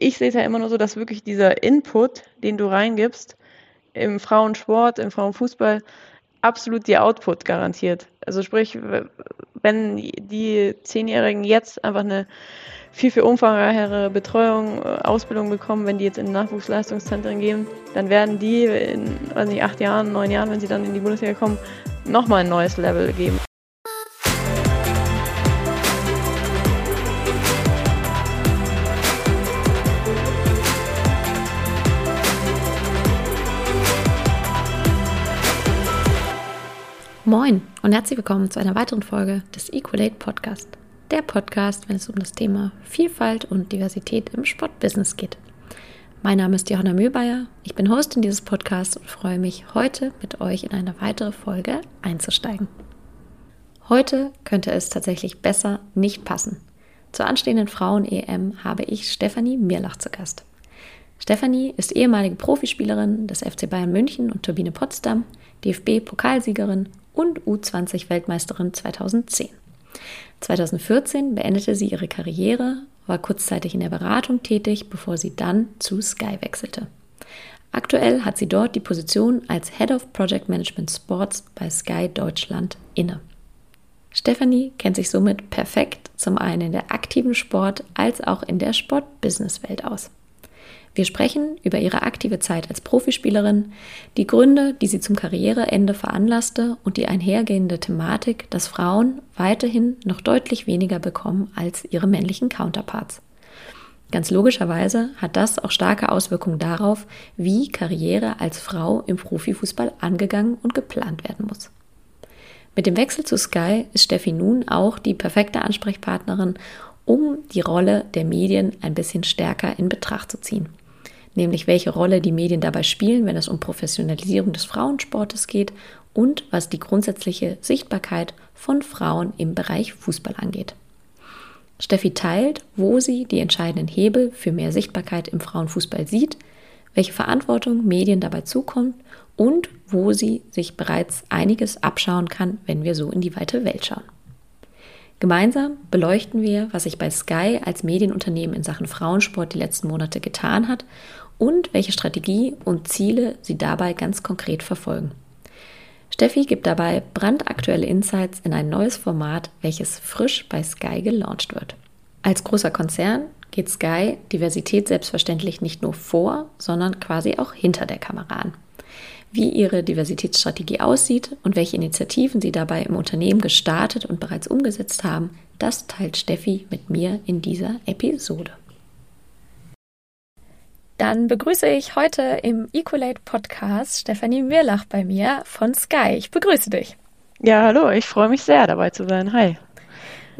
ich sehe es ja immer nur so, dass wirklich dieser Input, den du reingibst, im Frauensport, im Frauenfußball, absolut die Output garantiert. Also sprich, wenn die Zehnjährigen jetzt einfach eine viel, viel umfangreichere Betreuung, äh, Ausbildung bekommen, wenn die jetzt in Nachwuchsleistungszentren gehen, dann werden die in, weiß nicht, acht Jahren, neun Jahren, wenn sie dann in die Bundesliga kommen, nochmal ein neues Level geben. Moin und herzlich willkommen zu einer weiteren Folge des Equalate Podcast. Der Podcast, wenn es um das Thema Vielfalt und Diversität im Sportbusiness geht. Mein Name ist Johanna Mühlbayer, ich bin Hostin dieses Podcasts und freue mich, heute mit euch in eine weitere Folge einzusteigen. Heute könnte es tatsächlich besser nicht passen. Zur anstehenden Frauen-EM habe ich Stefanie Mirlach zu Gast. Stefanie ist ehemalige Profispielerin des FC Bayern München und Turbine Potsdam, DFB-Pokalsiegerin und U20-Weltmeisterin 2010. 2014 beendete sie ihre Karriere, war kurzzeitig in der Beratung tätig, bevor sie dann zu Sky wechselte. Aktuell hat sie dort die Position als Head of Project Management Sports bei Sky Deutschland inne. Stephanie kennt sich somit perfekt zum einen in der aktiven Sport als auch in der Sport-Business-Welt aus. Wir sprechen über ihre aktive Zeit als Profispielerin, die Gründe, die sie zum Karriereende veranlasste und die einhergehende Thematik, dass Frauen weiterhin noch deutlich weniger bekommen als ihre männlichen Counterparts. Ganz logischerweise hat das auch starke Auswirkungen darauf, wie Karriere als Frau im Profifußball angegangen und geplant werden muss. Mit dem Wechsel zu Sky ist Steffi nun auch die perfekte Ansprechpartnerin, um die Rolle der Medien ein bisschen stärker in Betracht zu ziehen nämlich welche Rolle die Medien dabei spielen, wenn es um Professionalisierung des Frauensportes geht und was die grundsätzliche Sichtbarkeit von Frauen im Bereich Fußball angeht. Steffi teilt, wo sie die entscheidenden Hebel für mehr Sichtbarkeit im Frauenfußball sieht, welche Verantwortung Medien dabei zukommt und wo sie sich bereits einiges abschauen kann, wenn wir so in die weite Welt schauen. Gemeinsam beleuchten wir, was sich bei Sky als Medienunternehmen in Sachen Frauensport die letzten Monate getan hat und welche Strategie und Ziele sie dabei ganz konkret verfolgen. Steffi gibt dabei brandaktuelle Insights in ein neues Format, welches frisch bei Sky gelauncht wird. Als großer Konzern geht Sky Diversität selbstverständlich nicht nur vor, sondern quasi auch hinter der Kamera an. Wie ihre Diversitätsstrategie aussieht und welche Initiativen sie dabei im Unternehmen gestartet und bereits umgesetzt haben, das teilt Steffi mit mir in dieser Episode. Dann begrüße ich heute im Equalate Podcast Stefanie Mirlach bei mir von Sky. Ich begrüße dich. Ja, hallo, ich freue mich sehr dabei zu sein. Hi.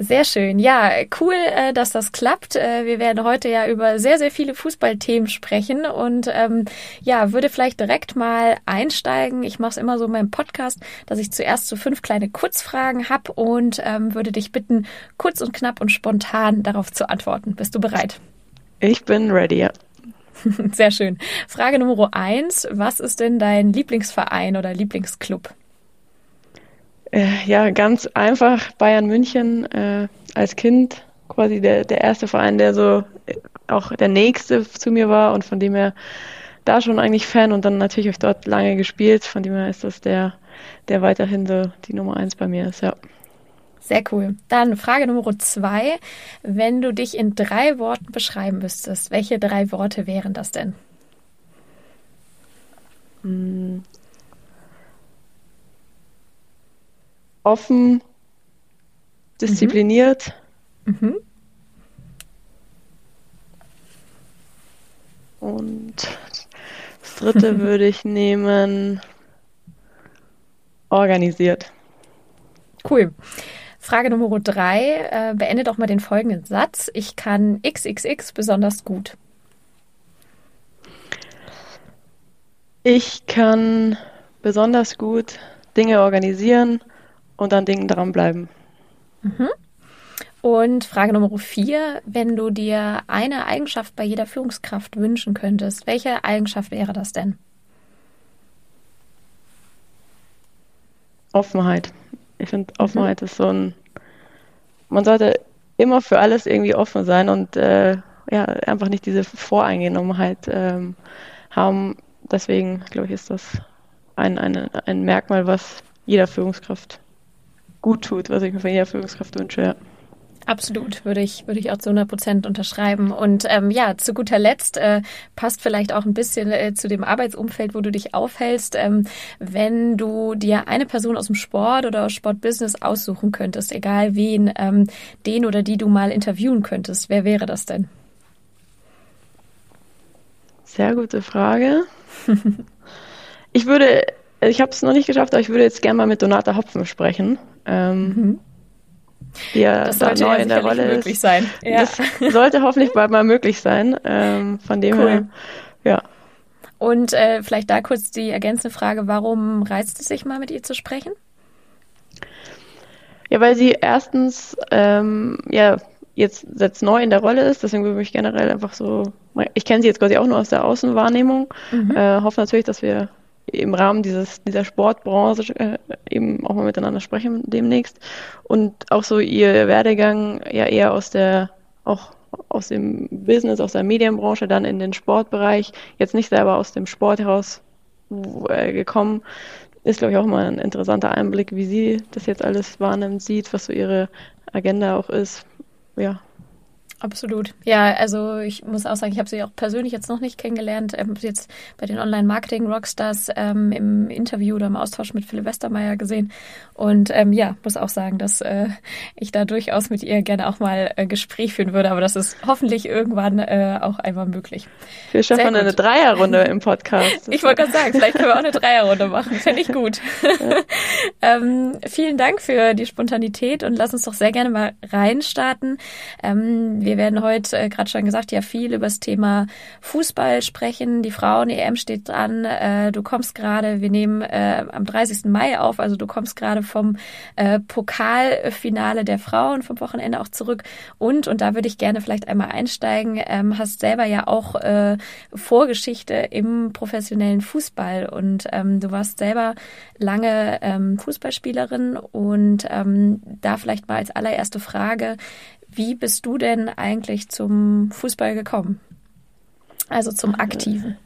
Sehr schön. Ja, cool, äh, dass das klappt. Äh, wir werden heute ja über sehr, sehr viele Fußballthemen sprechen und ähm, ja, würde vielleicht direkt mal einsteigen. Ich mache es immer so in meinem Podcast, dass ich zuerst so fünf kleine Kurzfragen habe und ähm, würde dich bitten, kurz und knapp und spontan darauf zu antworten. Bist du bereit? Ich bin ready, ja. Sehr schön. Frage Nummer eins. Was ist denn dein Lieblingsverein oder Lieblingsclub? Äh, ja, ganz einfach. Bayern München äh, als Kind quasi der, der erste Verein, der so äh, auch der nächste zu mir war und von dem her da schon eigentlich Fan und dann natürlich auch dort lange gespielt. Von dem her ist das der, der weiterhin so die Nummer eins bei mir ist, ja. Sehr cool. Dann Frage Nummer zwei. Wenn du dich in drei Worten beschreiben müsstest, welche drei Worte wären das denn? Offen, diszipliniert. Mhm. Mhm. Und das dritte würde ich nehmen organisiert. Cool. Frage Nummer drei. Äh, beende doch mal den folgenden Satz. Ich kann XXX besonders gut. Ich kann besonders gut Dinge organisieren und an Dingen dranbleiben. Mhm. Und Frage Nummer vier. Wenn du dir eine Eigenschaft bei jeder Führungskraft wünschen könntest, welche Eigenschaft wäre das denn? Offenheit. Ich finde, Offenheit mhm. ist so ein. Man sollte immer für alles irgendwie offen sein und äh, ja, einfach nicht diese Voreingenommenheit ähm, haben. Deswegen, glaube ich, ist das ein, ein, ein Merkmal, was jeder Führungskraft gut tut, was ich mir von jeder Führungskraft wünsche. Ja. Absolut, würde ich, würde ich auch zu 100 Prozent unterschreiben. Und ähm, ja, zu guter Letzt äh, passt vielleicht auch ein bisschen äh, zu dem Arbeitsumfeld, wo du dich aufhältst. Ähm, wenn du dir eine Person aus dem Sport oder aus Sportbusiness aussuchen könntest, egal wen, ähm, den oder die du mal interviewen könntest, wer wäre das denn? Sehr gute Frage. ich würde, ich habe es noch nicht geschafft, aber ich würde jetzt gerne mal mit Donata Hopfen sprechen. Ähm, mhm die ja das sollte neu ja in der Rolle möglich ist. sein. Ja. Das sollte hoffentlich bald mal möglich sein. Ähm, von dem cool. her, ja. Und äh, vielleicht da kurz die ergänzende Frage, warum reizt es sich mal mit ihr zu sprechen? Ja, weil sie erstens ähm, ja jetzt, jetzt neu in der Rolle ist, deswegen würde ich generell einfach so, ich kenne sie jetzt quasi auch nur aus der Außenwahrnehmung, mhm. äh, hoffe natürlich, dass wir im Rahmen dieses, dieser Sportbranche äh, eben auch mal miteinander sprechen demnächst. Und auch so ihr Werdegang ja eher aus der, auch aus dem Business, aus der Medienbranche, dann in den Sportbereich, jetzt nicht selber aus dem Sport heraus äh, gekommen, ist, glaube ich, auch mal ein interessanter Einblick, wie sie das jetzt alles wahrnimmt, sieht, was so ihre Agenda auch ist. Ja, Absolut. Ja, also ich muss auch sagen, ich habe sie auch persönlich jetzt noch nicht kennengelernt. Ich habe jetzt bei den Online-Marketing-Rockstars ähm, im Interview oder im Austausch mit Philipp Westermeier gesehen. Und ähm, ja, muss auch sagen, dass äh, ich da durchaus mit ihr gerne auch mal äh, Gespräch führen würde. Aber das ist hoffentlich irgendwann äh, auch einmal möglich. Wir schaffen eine Dreierrunde im Podcast. ich wollte gerade sagen, vielleicht können wir auch eine Dreierrunde machen. Fände ich gut. ähm, vielen Dank für die Spontanität und lass uns doch sehr gerne mal reinstarten. Ähm, wir werden heute, äh, gerade schon gesagt, ja viel über das Thema Fußball sprechen. Die Frauen-EM steht dran. Äh, du kommst gerade, wir nehmen äh, am 30. Mai auf, also du kommst gerade vom äh, Pokalfinale der Frauen vom Wochenende auch zurück. Und, und da würde ich gerne vielleicht einmal einsteigen, ähm, hast selber ja auch äh, Vorgeschichte im professionellen Fußball und ähm, du warst selber lange ähm, Fußballspielerin und ähm, da vielleicht mal als allererste Frage, wie bist du denn eigentlich zum Fußball gekommen? Also zum Aktiven.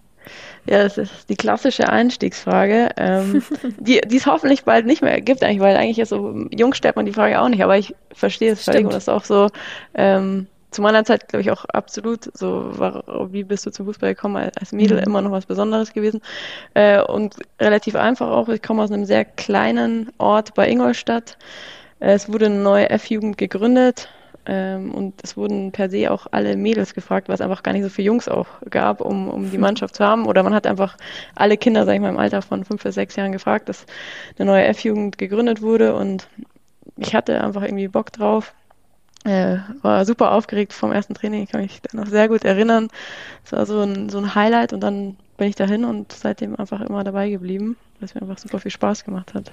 Ja, das ist die klassische Einstiegsfrage, ähm, die, die es hoffentlich bald nicht mehr gibt, eigentlich, weil eigentlich ist so, jung stellt man die Frage auch nicht, aber ich verstehe es völlig und das ist auch so, ähm, zu meiner Zeit, glaube ich, auch absolut so, war, wie bist du zum Fußball gekommen, als Mädel mhm. immer noch was Besonderes gewesen. Äh, und relativ einfach auch, ich komme aus einem sehr kleinen Ort bei Ingolstadt. Äh, es wurde eine neue F-Jugend gegründet, und es wurden per se auch alle Mädels gefragt, was einfach gar nicht so viele Jungs auch gab, um, um die Mannschaft zu haben. Oder man hat einfach alle Kinder, sag ich mal, im Alter von fünf bis sechs Jahren gefragt, dass eine neue F-Jugend gegründet wurde. Und ich hatte einfach irgendwie Bock drauf. Äh, war super aufgeregt vom ersten Training, ich kann mich da noch sehr gut erinnern. Es war so ein, so ein Highlight und dann bin ich dahin und seitdem einfach immer dabei geblieben, weil es mir einfach super viel Spaß gemacht hat.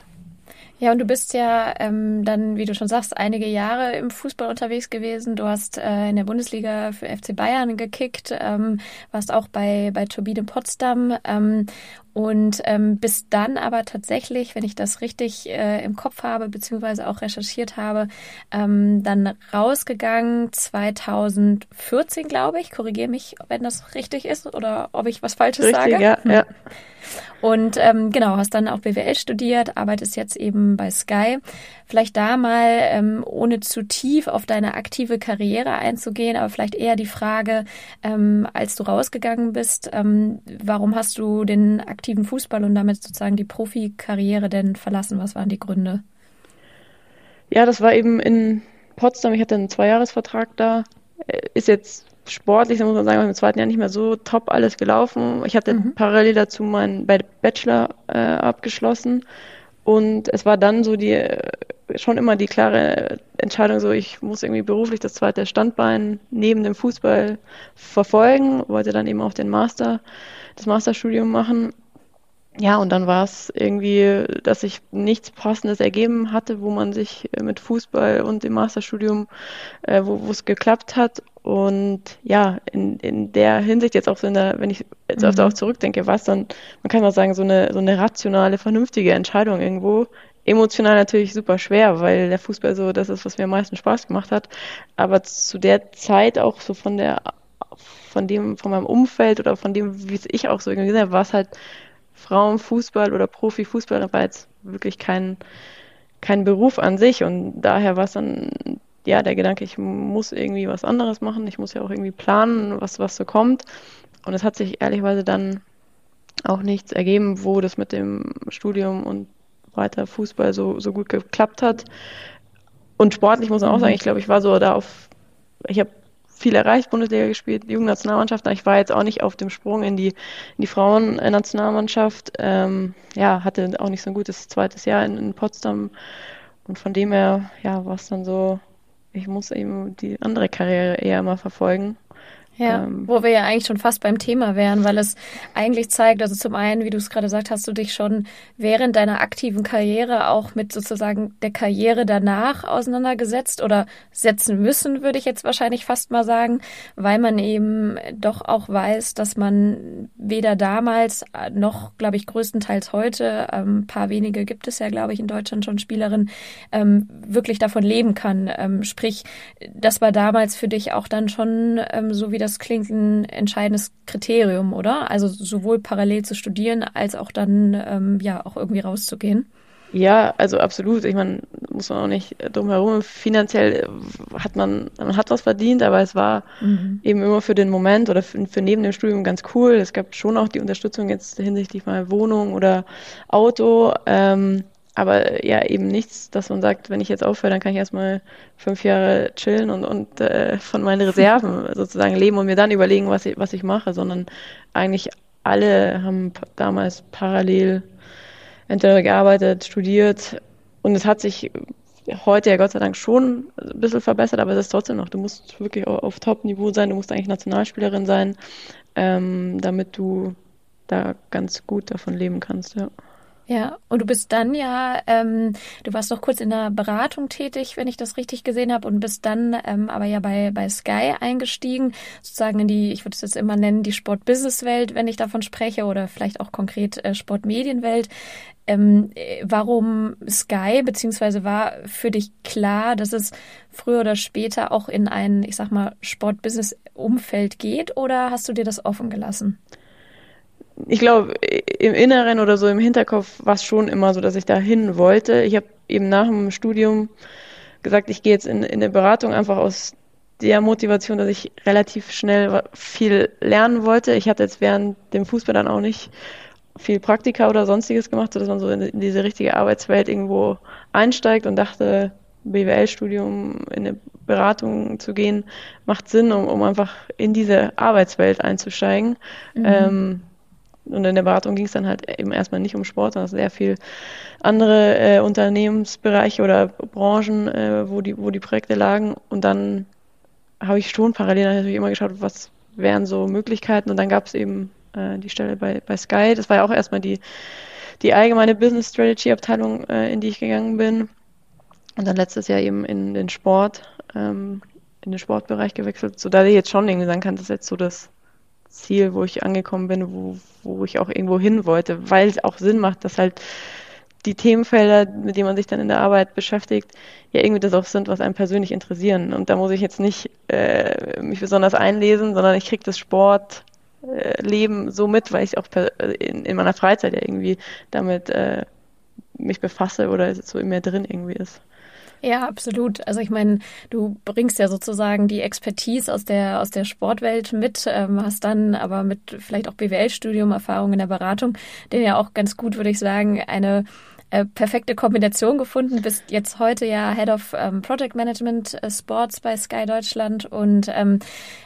Ja, und du bist ja ähm, dann, wie du schon sagst, einige Jahre im Fußball unterwegs gewesen. Du hast äh, in der Bundesliga für FC Bayern gekickt, ähm, warst auch bei, bei Turbine Potsdam ähm, und ähm, bis dann aber tatsächlich, wenn ich das richtig äh, im Kopf habe, beziehungsweise auch recherchiert habe, ähm, dann rausgegangen 2014, glaube ich. Korrigiere mich, wenn das richtig ist oder ob ich was Falsches richtig, sage. Ja, ja. Und ähm, genau, hast dann auch BWL studiert, arbeitest jetzt eben bei Sky. Vielleicht da mal, ähm, ohne zu tief auf deine aktive Karriere einzugehen, aber vielleicht eher die Frage, ähm, als du rausgegangen bist, ähm, warum hast du den aktiven Fußball und damit sozusagen die Profikarriere denn verlassen? Was waren die Gründe? Ja, das war eben in Potsdam. Ich hatte einen Zweijahresvertrag da. Äh, ist jetzt sportlich, da muss man sagen, im zweiten Jahr nicht mehr so top alles gelaufen. Ich hatte mhm. parallel dazu meinen Bachelor äh, abgeschlossen und es war dann so die schon immer die klare Entscheidung, so ich muss irgendwie beruflich das zweite Standbein neben dem Fußball verfolgen, wollte dann eben auch den Master, das Masterstudium machen ja, und dann war es irgendwie, dass sich nichts Passendes ergeben hatte, wo man sich äh, mit Fußball und dem Masterstudium, äh, wo es geklappt hat. Und ja, in, in der Hinsicht jetzt auch so in der, wenn ich jetzt öfter mhm. auch zurückdenke, war es dann, man kann mal sagen, so eine, so eine rationale, vernünftige Entscheidung irgendwo. Emotional natürlich super schwer, weil der Fußball so das ist, was mir am meisten Spaß gemacht hat. Aber zu der Zeit auch so von der von dem, von meinem Umfeld oder von dem, wie es ich auch so irgendwie habe, war es halt Frauenfußball oder Profifußball war jetzt wirklich kein, kein Beruf an sich. Und daher war es dann ja der Gedanke, ich muss irgendwie was anderes machen, ich muss ja auch irgendwie planen, was, was so kommt. Und es hat sich ehrlicherweise dann auch nichts ergeben, wo das mit dem Studium und weiter Fußball so, so gut geklappt hat. Und sportlich muss man auch sagen, mhm. ich glaube, ich war so da auf, ich habe viel erreicht, Bundesliga gespielt, Jugendnationalmannschaft, aber ich war jetzt auch nicht auf dem Sprung in die, in die Frauennationalmannschaft. Ähm, ja, hatte auch nicht so ein gutes zweites Jahr in, in Potsdam. Und von dem her, ja, war es dann so, ich muss eben die andere Karriere eher mal verfolgen. Ja, ähm, wo wir ja eigentlich schon fast beim Thema wären, weil es eigentlich zeigt, also zum einen, wie du es gerade gesagt hast, du dich schon während deiner aktiven Karriere auch mit sozusagen der Karriere danach auseinandergesetzt oder setzen müssen, würde ich jetzt wahrscheinlich fast mal sagen, weil man eben doch auch weiß, dass man weder damals noch, glaube ich, größtenteils heute, ähm, ein paar wenige gibt es ja, glaube ich, in Deutschland schon Spielerinnen, ähm, wirklich davon leben kann. Ähm, sprich, das war damals für dich auch dann schon ähm, so wie das klingt ein entscheidendes Kriterium, oder? Also sowohl parallel zu studieren als auch dann ähm, ja auch irgendwie rauszugehen. Ja, also absolut. Ich meine, muss man auch nicht drum herum. Finanziell hat man, man hat was verdient, aber es war mhm. eben immer für den Moment oder für, für, neben dem Studium ganz cool. Es gab schon auch die Unterstützung jetzt hinsichtlich mal Wohnung oder Auto. Ähm, aber ja, eben nichts, dass man sagt, wenn ich jetzt aufhöre, dann kann ich erstmal fünf Jahre chillen und, und äh, von meinen Reserven sozusagen leben und mir dann überlegen, was ich, was ich mache, sondern eigentlich alle haben damals parallel entweder gearbeitet, studiert und es hat sich heute ja Gott sei Dank schon ein bisschen verbessert, aber es ist trotzdem noch, du musst wirklich auf Top-Niveau sein, du musst eigentlich Nationalspielerin sein, ähm, damit du da ganz gut davon leben kannst, ja. Ja, und du bist dann ja, ähm, du warst noch kurz in der Beratung tätig, wenn ich das richtig gesehen habe, und bist dann ähm, aber ja bei, bei Sky eingestiegen, sozusagen in die, ich würde es jetzt immer nennen, die Sport-Business-Welt, wenn ich davon spreche, oder vielleicht auch konkret äh, Sport-Medien-Welt. Ähm, warum Sky, beziehungsweise war für dich klar, dass es früher oder später auch in ein, ich sag mal, Sport-Business-Umfeld geht, oder hast du dir das offen gelassen? Ich glaube, im Inneren oder so im Hinterkopf war es schon immer so, dass ich da hin wollte. Ich habe eben nach dem Studium gesagt, ich gehe jetzt in, in eine Beratung einfach aus der Motivation, dass ich relativ schnell viel lernen wollte. Ich hatte jetzt während dem Fußball dann auch nicht viel Praktika oder sonstiges gemacht, sodass man so in, diese richtige Arbeitswelt irgendwo einsteigt und dachte, BWL-Studium in eine Beratung zu gehen, macht Sinn, um, um einfach in diese Arbeitswelt einzusteigen. Mhm. Ähm, und in der Beratung ging es dann halt eben erstmal nicht um Sport, sondern sehr viel andere äh, Unternehmensbereiche oder Branchen, äh, wo, die, wo die Projekte lagen. Und dann habe ich schon parallel natürlich immer geschaut, was wären so Möglichkeiten. Und dann gab es eben äh, die Stelle bei, bei Sky. Das war ja auch erstmal die, die allgemeine Business Strategy Abteilung, äh, in die ich gegangen bin. Und dann letztes Jahr eben in den Sport, ähm, in den Sportbereich gewechselt, so dass ich jetzt schon irgendwie sagen kann, das ist jetzt so das Ziel, wo ich angekommen bin, wo, wo ich auch irgendwo hin wollte, weil es auch Sinn macht, dass halt die Themenfelder, mit denen man sich dann in der Arbeit beschäftigt, ja irgendwie das auch sind, was einem persönlich interessieren. Und da muss ich jetzt nicht äh, mich besonders einlesen, sondern ich kriege das Sportleben äh, so mit, weil ich auch in, in, meiner Freizeit ja irgendwie damit äh, mich befasse oder es so in mir drin irgendwie ist. Ja, absolut. Also ich meine, du bringst ja sozusagen die Expertise aus der aus der Sportwelt mit, ähm, hast dann aber mit vielleicht auch BWL-Studium Erfahrung in der Beratung, den ja auch ganz gut, würde ich sagen, eine äh, perfekte Kombination gefunden. Bist jetzt heute ja Head of ähm, Project Management äh, Sports bei Sky Deutschland und ähm,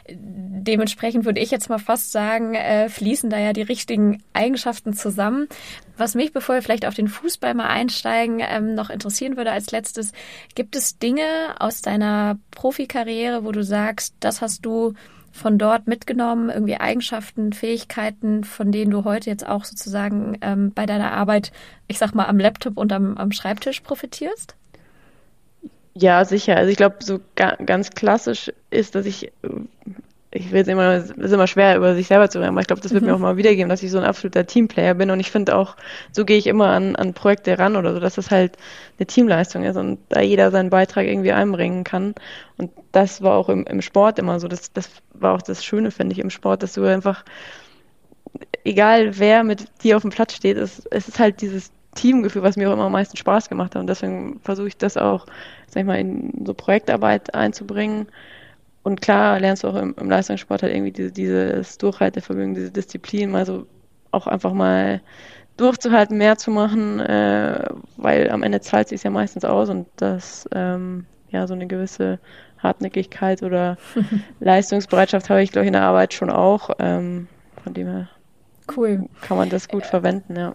dementsprechend würde ich jetzt mal fast sagen, äh, fließen da ja die richtigen Eigenschaften zusammen. Was mich, bevor wir vielleicht auf den Fußball mal einsteigen, ähm, noch interessieren würde als letztes, gibt es Dinge aus deiner Profikarriere, wo du sagst, das hast du von dort mitgenommen, irgendwie Eigenschaften, Fähigkeiten, von denen du heute jetzt auch sozusagen ähm, bei deiner Arbeit, ich sag mal, am Laptop und am, am Schreibtisch profitierst? Ja, sicher. Also ich glaube, so ga ganz klassisch ist, dass ich ich will es immer, es ist immer schwer, über sich selber zu reden, aber ich glaube, das wird mhm. mir auch mal wiedergeben, dass ich so ein absoluter Teamplayer bin und ich finde auch, so gehe ich immer an, an Projekte ran oder so, dass das halt eine Teamleistung ist und da jeder seinen Beitrag irgendwie einbringen kann. Und das war auch im, im Sport immer so, das, das war auch das Schöne, finde ich, im Sport, dass du einfach, egal wer mit dir auf dem Platz steht, es, es ist halt dieses Teamgefühl, was mir auch immer am meisten Spaß gemacht hat und deswegen versuche ich das auch, sag ich mal, in so Projektarbeit einzubringen und klar lernst du auch im, im Leistungssport halt irgendwie diese, dieses Durchhaltevermögen, diese Disziplin, mal so auch einfach mal durchzuhalten, mehr zu machen, äh, weil am Ende zahlt sich ja meistens aus und das ähm, ja so eine gewisse Hartnäckigkeit oder Leistungsbereitschaft habe ich, glaube ich, in der Arbeit schon auch. Ähm, von dem her cool. kann man das gut verwenden, ja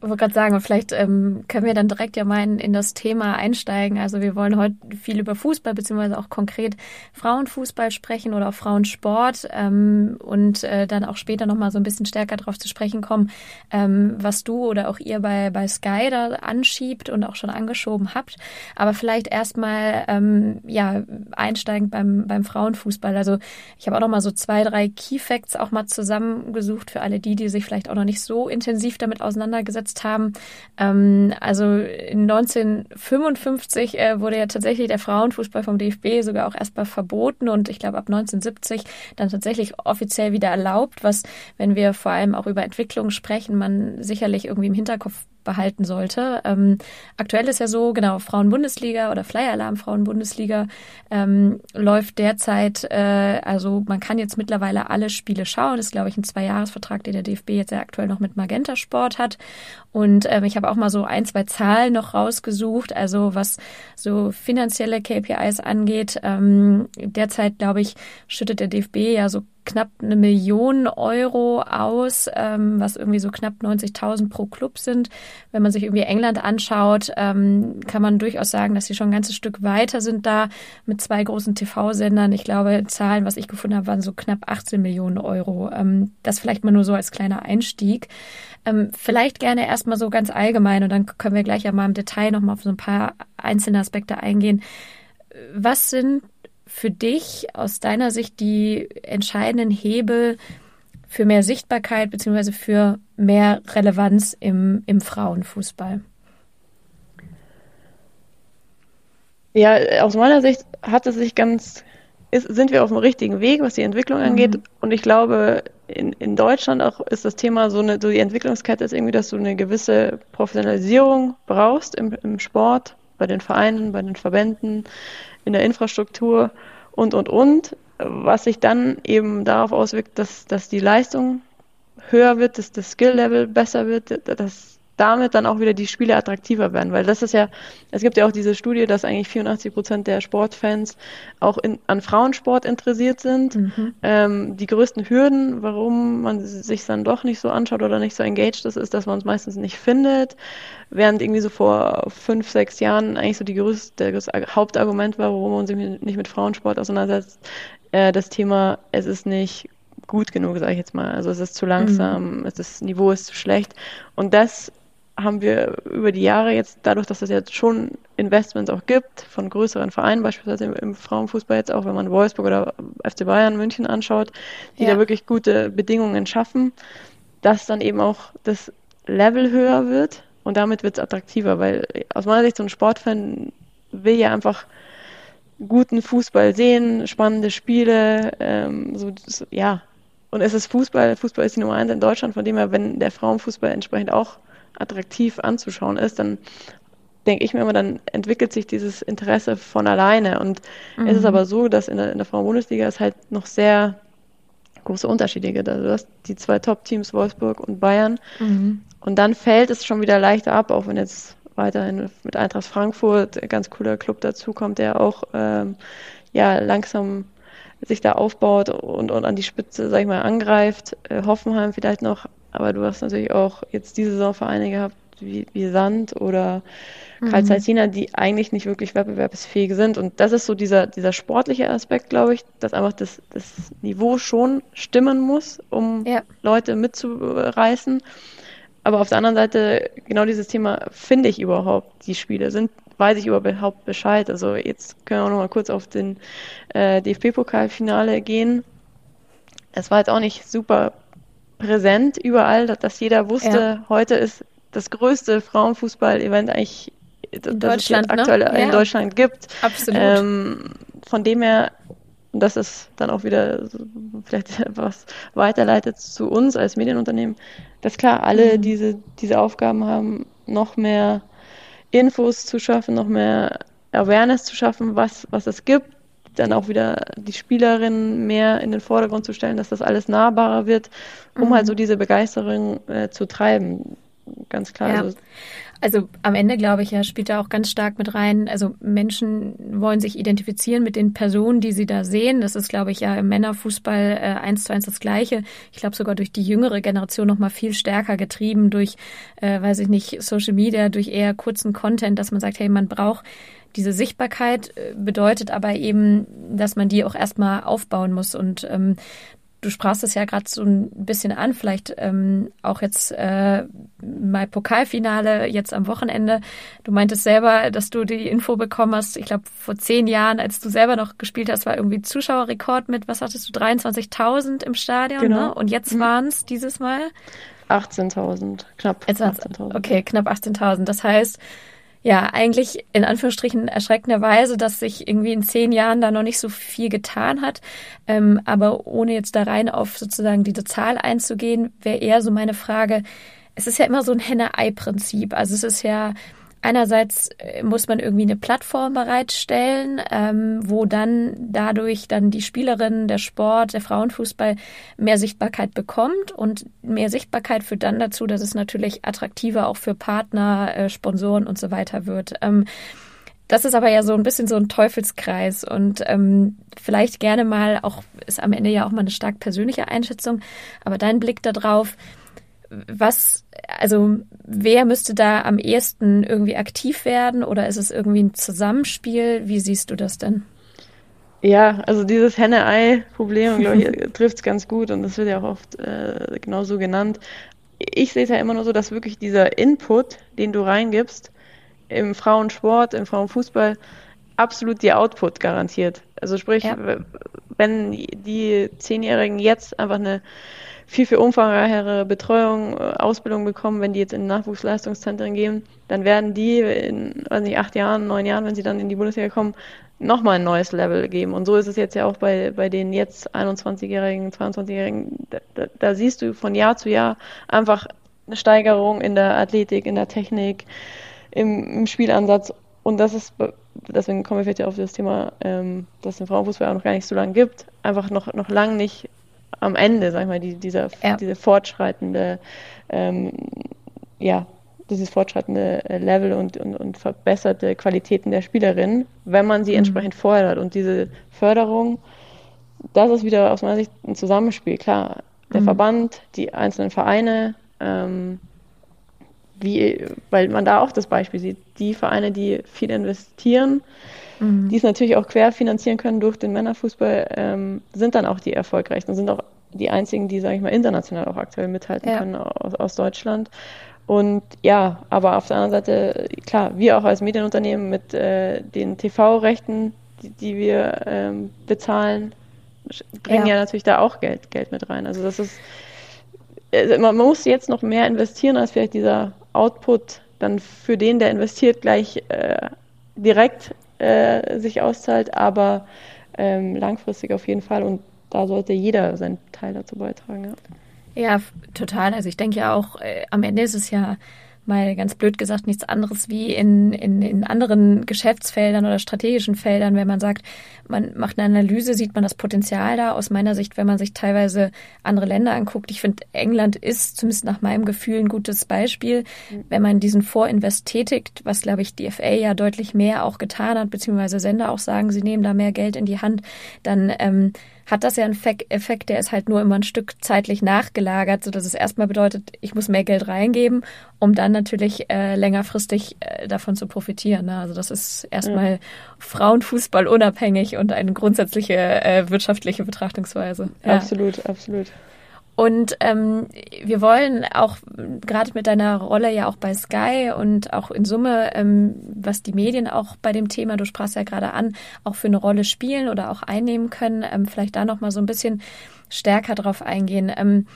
wollte gerade sagen, vielleicht ähm, können wir dann direkt ja mal in, in, das Thema einsteigen. Also wir wollen heute viel über Fußball beziehungsweise auch konkret Frauenfußball sprechen oder auch Frauensport ähm, und äh, dann auch später nochmal so ein bisschen stärker darauf zu sprechen kommen, ähm, was du oder auch ihr bei, bei Sky da anschiebt und auch schon angeschoben habt. Aber vielleicht erstmal ähm, ja, einsteigend beim, beim Frauenfußball. Also ich habe auch nochmal so zwei, drei Key Facts auch mal zusammengesucht für alle die, die sich vielleicht auch noch nicht so intensiv damit auseinandergesetzt eingesetzt haben. Ähm, also 1955 äh, wurde ja tatsächlich der Frauenfußball vom DFB sogar auch erstmal verboten und ich glaube ab 1970 dann tatsächlich offiziell wieder erlaubt, was, wenn wir vor allem auch über Entwicklung sprechen, man sicherlich irgendwie im Hinterkopf behalten sollte. Ähm, aktuell ist ja so, genau, Frauenbundesliga oder Flyer-Alarm Frauenbundesliga ähm, läuft derzeit, äh, also man kann jetzt mittlerweile alle Spiele schauen. Das ist, glaube ich, ein Zweijahresvertrag, den der DFB jetzt ja aktuell noch mit Magenta Sport hat. Und ähm, ich habe auch mal so ein, zwei Zahlen noch rausgesucht, also was so finanzielle KPIs angeht. Ähm, derzeit, glaube ich, schüttet der DFB ja so knapp eine Million Euro aus, ähm, was irgendwie so knapp 90.000 pro Club sind. Wenn man sich irgendwie England anschaut, ähm, kann man durchaus sagen, dass sie schon ein ganzes Stück weiter sind da mit zwei großen TV-Sendern. Ich glaube, Zahlen, was ich gefunden habe, waren so knapp 18 Millionen Euro. Ähm, das vielleicht mal nur so als kleiner Einstieg. Ähm, vielleicht gerne erstmal so ganz allgemein und dann können wir gleich ja mal im Detail nochmal auf so ein paar einzelne Aspekte eingehen. Was sind für dich aus deiner Sicht die entscheidenden Hebel für mehr Sichtbarkeit bzw. für mehr Relevanz im, im Frauenfußball? Ja, aus meiner Sicht hat es sich ganz, ist, sind wir auf dem richtigen Weg, was die Entwicklung angeht. Mhm. Und ich glaube, in, in Deutschland auch ist das Thema so eine, so die Entwicklungskette ist irgendwie, dass du eine gewisse Professionalisierung brauchst im, im Sport, bei den Vereinen, bei den Verbänden, in der Infrastruktur und, und, und, was sich dann eben darauf auswirkt, dass, dass die Leistung höher wird, dass das Skill-Level besser wird, dass damit dann auch wieder die Spiele attraktiver werden, weil das ist ja, es gibt ja auch diese Studie, dass eigentlich 84 Prozent der Sportfans auch in, an Frauensport interessiert sind. Mhm. Ähm, die größten Hürden, warum man sich dann doch nicht so anschaut oder nicht so engaged ist, ist, dass man es meistens nicht findet, während irgendwie so vor fünf, sechs Jahren eigentlich so die größte, das Hauptargument war, warum man sich nicht mit Frauensport auseinandersetzt, äh, das Thema, es ist nicht gut genug, sage ich jetzt mal. Also es ist zu langsam, mhm. es ist, das Niveau ist zu schlecht. Und das haben wir über die Jahre jetzt, dadurch, dass es jetzt schon Investments auch gibt, von größeren Vereinen, beispielsweise im, im Frauenfußball jetzt auch, wenn man Wolfsburg oder FC Bayern München anschaut, die ja. da wirklich gute Bedingungen schaffen, dass dann eben auch das Level höher wird und damit wird es attraktiver, weil aus meiner Sicht so ein Sportfan will ja einfach guten Fußball sehen, spannende Spiele, ähm, so, so, ja. Und es ist Fußball, Fußball ist die Nummer eins in Deutschland, von dem her, wenn der Frauenfußball entsprechend auch attraktiv anzuschauen ist, dann denke ich mir immer, dann entwickelt sich dieses Interesse von alleine. Und mhm. es ist mhm. aber so, dass in der, in der Frauen-Bundesliga es halt noch sehr große Unterschiede gibt. Also du hast die zwei Top-Teams, Wolfsburg und Bayern. Mhm. Und dann fällt es schon wieder leichter ab, auch wenn jetzt weiterhin mit Eintracht Frankfurt ein ganz cooler Club dazukommt, der auch ähm, ja langsam sich da aufbaut und, und an die Spitze, sag ich mal, angreift. Äh, Hoffenheim vielleicht noch aber du hast natürlich auch jetzt diese Saison Vereine gehabt, wie, wie Sand oder mhm. Karl Jena, die eigentlich nicht wirklich wettbewerbsfähig sind. Und das ist so dieser, dieser sportliche Aspekt, glaube ich, dass einfach das, das Niveau schon stimmen muss, um ja. Leute mitzureißen. Aber auf der anderen Seite, genau dieses Thema, finde ich überhaupt die Spiele? Sind, weiß ich überhaupt Bescheid? Also jetzt können wir auch noch mal kurz auf den äh, DFB-Pokalfinale gehen es war jetzt auch nicht super präsent überall, dass, jeder wusste, ja. heute ist das größte Frauenfußball-Event eigentlich, in das Deutschland, es aktuell ne? in Deutschland gibt. Absolut. Ähm, von dem her, das ist dann auch wieder vielleicht etwas weiterleitet zu uns als Medienunternehmen, dass klar alle mhm. diese, diese Aufgaben haben, noch mehr Infos zu schaffen, noch mehr Awareness zu schaffen, was, was es gibt, dann auch wieder die Spielerinnen mehr in den Vordergrund zu stellen, dass das alles nahbarer wird, um mhm. halt so diese Begeisterung äh, zu treiben. Ganz klar. Ja. Also, also am Ende, glaube ich, ja, spielt da auch ganz stark mit rein. Also Menschen wollen sich identifizieren mit den Personen, die sie da sehen. Das ist, glaube ich, ja im Männerfußball äh, eins zu eins das Gleiche. Ich glaube sogar durch die jüngere Generation noch mal viel stärker getrieben durch, äh, weiß ich nicht, Social Media, durch eher kurzen Content, dass man sagt, hey, man braucht diese Sichtbarkeit äh, bedeutet aber eben, dass man die auch erstmal aufbauen muss. Und ähm, du sprachst es ja gerade so ein bisschen an, vielleicht ähm, auch jetzt äh, mal Pokalfinale jetzt am Wochenende. Du meintest selber, dass du die Info bekommen hast. Ich glaube, vor zehn Jahren, als du selber noch gespielt hast, war irgendwie Zuschauerrekord mit, was hattest du, 23.000 im Stadion. Genau. Ne? Und jetzt mhm. waren es dieses Mal 18.000, knapp 18.000. Okay, knapp 18.000. Das heißt, ja, eigentlich in Anführungsstrichen erschreckenderweise, dass sich irgendwie in zehn Jahren da noch nicht so viel getan hat. Ähm, aber ohne jetzt da rein auf sozusagen diese Zahl einzugehen, wäre eher so meine Frage, es ist ja immer so ein Henne-Ei-Prinzip. Also es ist ja Einerseits äh, muss man irgendwie eine Plattform bereitstellen, ähm, wo dann dadurch dann die Spielerinnen, der Sport, der Frauenfußball mehr Sichtbarkeit bekommt und mehr Sichtbarkeit führt dann dazu, dass es natürlich attraktiver auch für Partner, äh, Sponsoren und so weiter wird. Ähm, das ist aber ja so ein bisschen so ein Teufelskreis und ähm, vielleicht gerne mal auch, ist am Ende ja auch mal eine stark persönliche Einschätzung, aber dein Blick darauf, was, also wer müsste da am ehesten irgendwie aktiv werden oder ist es irgendwie ein Zusammenspiel? Wie siehst du das denn? Ja, also dieses Henne-Ei-Problem, glaube ich, trifft es ganz gut und das wird ja auch oft äh, genauso genannt. Ich sehe es ja immer nur so, dass wirklich dieser Input, den du reingibst, im Frauensport, im Frauenfußball, absolut die Output garantiert. Also sprich, ja. wenn die Zehnjährigen jetzt einfach eine viel, viel umfangreichere Betreuung, äh, Ausbildung bekommen, wenn die jetzt in Nachwuchsleistungszentren gehen, dann werden die in, weiß nicht, acht Jahren, neun Jahren, wenn sie dann in die Bundesliga kommen, nochmal ein neues Level geben. Und so ist es jetzt ja auch bei, bei den jetzt 21-Jährigen, 22-Jährigen. Da, da, da siehst du von Jahr zu Jahr einfach eine Steigerung in der Athletik, in der Technik, im, im Spielansatz. Und das ist, deswegen kommen wir vielleicht ja auf das Thema, ähm, dass es den Frauenfußball auch noch gar nicht so lange gibt, einfach noch, noch lang nicht am Ende, sag ich mal, die, dieser, ja. diese fortschreitende, ähm, ja, dieses fortschreitende äh, Level und, und, und verbesserte Qualitäten der Spielerin, wenn man sie mhm. entsprechend fördert. Und diese Förderung, das ist wieder aus meiner Sicht ein Zusammenspiel. Klar, der mhm. Verband, die einzelnen Vereine, ähm, wie, weil man da auch das Beispiel sieht, die Vereine, die viel investieren, mhm. die es natürlich auch querfinanzieren können durch den Männerfußball, ähm, sind dann auch die erfolgreichsten und sind auch die einzigen, die, sage ich mal, international auch aktuell mithalten ja. können aus, aus Deutschland. Und ja, aber auf der anderen Seite, klar, wir auch als Medienunternehmen mit äh, den TV-Rechten, die, die, wir ähm, bezahlen, bringen ja. ja. natürlich da auch Geld, Geld mit rein. Also das ist, also man muss jetzt noch mehr investieren, als vielleicht dieser Output dann für den, der investiert, gleich äh, direkt äh, sich auszahlt, aber ähm, langfristig auf jeden Fall. Und da sollte jeder seinen Teil dazu beitragen. Ja, ja total. Also ich denke ja auch, äh, am Ende ist es ja mal ganz blöd gesagt nichts anderes wie in, in, in anderen Geschäftsfeldern oder strategischen Feldern, wenn man sagt, man macht eine Analyse, sieht man das Potenzial da. Aus meiner Sicht, wenn man sich teilweise andere Länder anguckt, ich finde, England ist zumindest nach meinem Gefühl ein gutes Beispiel, wenn man diesen Vorinvest tätigt, was, glaube ich, die FA ja deutlich mehr auch getan hat, beziehungsweise Sender auch sagen, sie nehmen da mehr Geld in die Hand, dann ähm, hat das ja einen Effekt, der ist halt nur immer ein Stück zeitlich nachgelagert, so dass es erstmal bedeutet, ich muss mehr Geld reingeben, um dann natürlich äh, längerfristig äh, davon zu profitieren. Ne? Also das ist erstmal ja. Frauenfußball unabhängig und eine grundsätzliche äh, wirtschaftliche Betrachtungsweise. Ja. Absolut, absolut. Und ähm, wir wollen auch gerade mit deiner Rolle ja auch bei Sky und auch in Summe, ähm, was die Medien auch bei dem Thema, du sprachst ja gerade an, auch für eine Rolle spielen oder auch einnehmen können. Ähm, vielleicht da noch mal so ein bisschen stärker drauf eingehen. Ähm,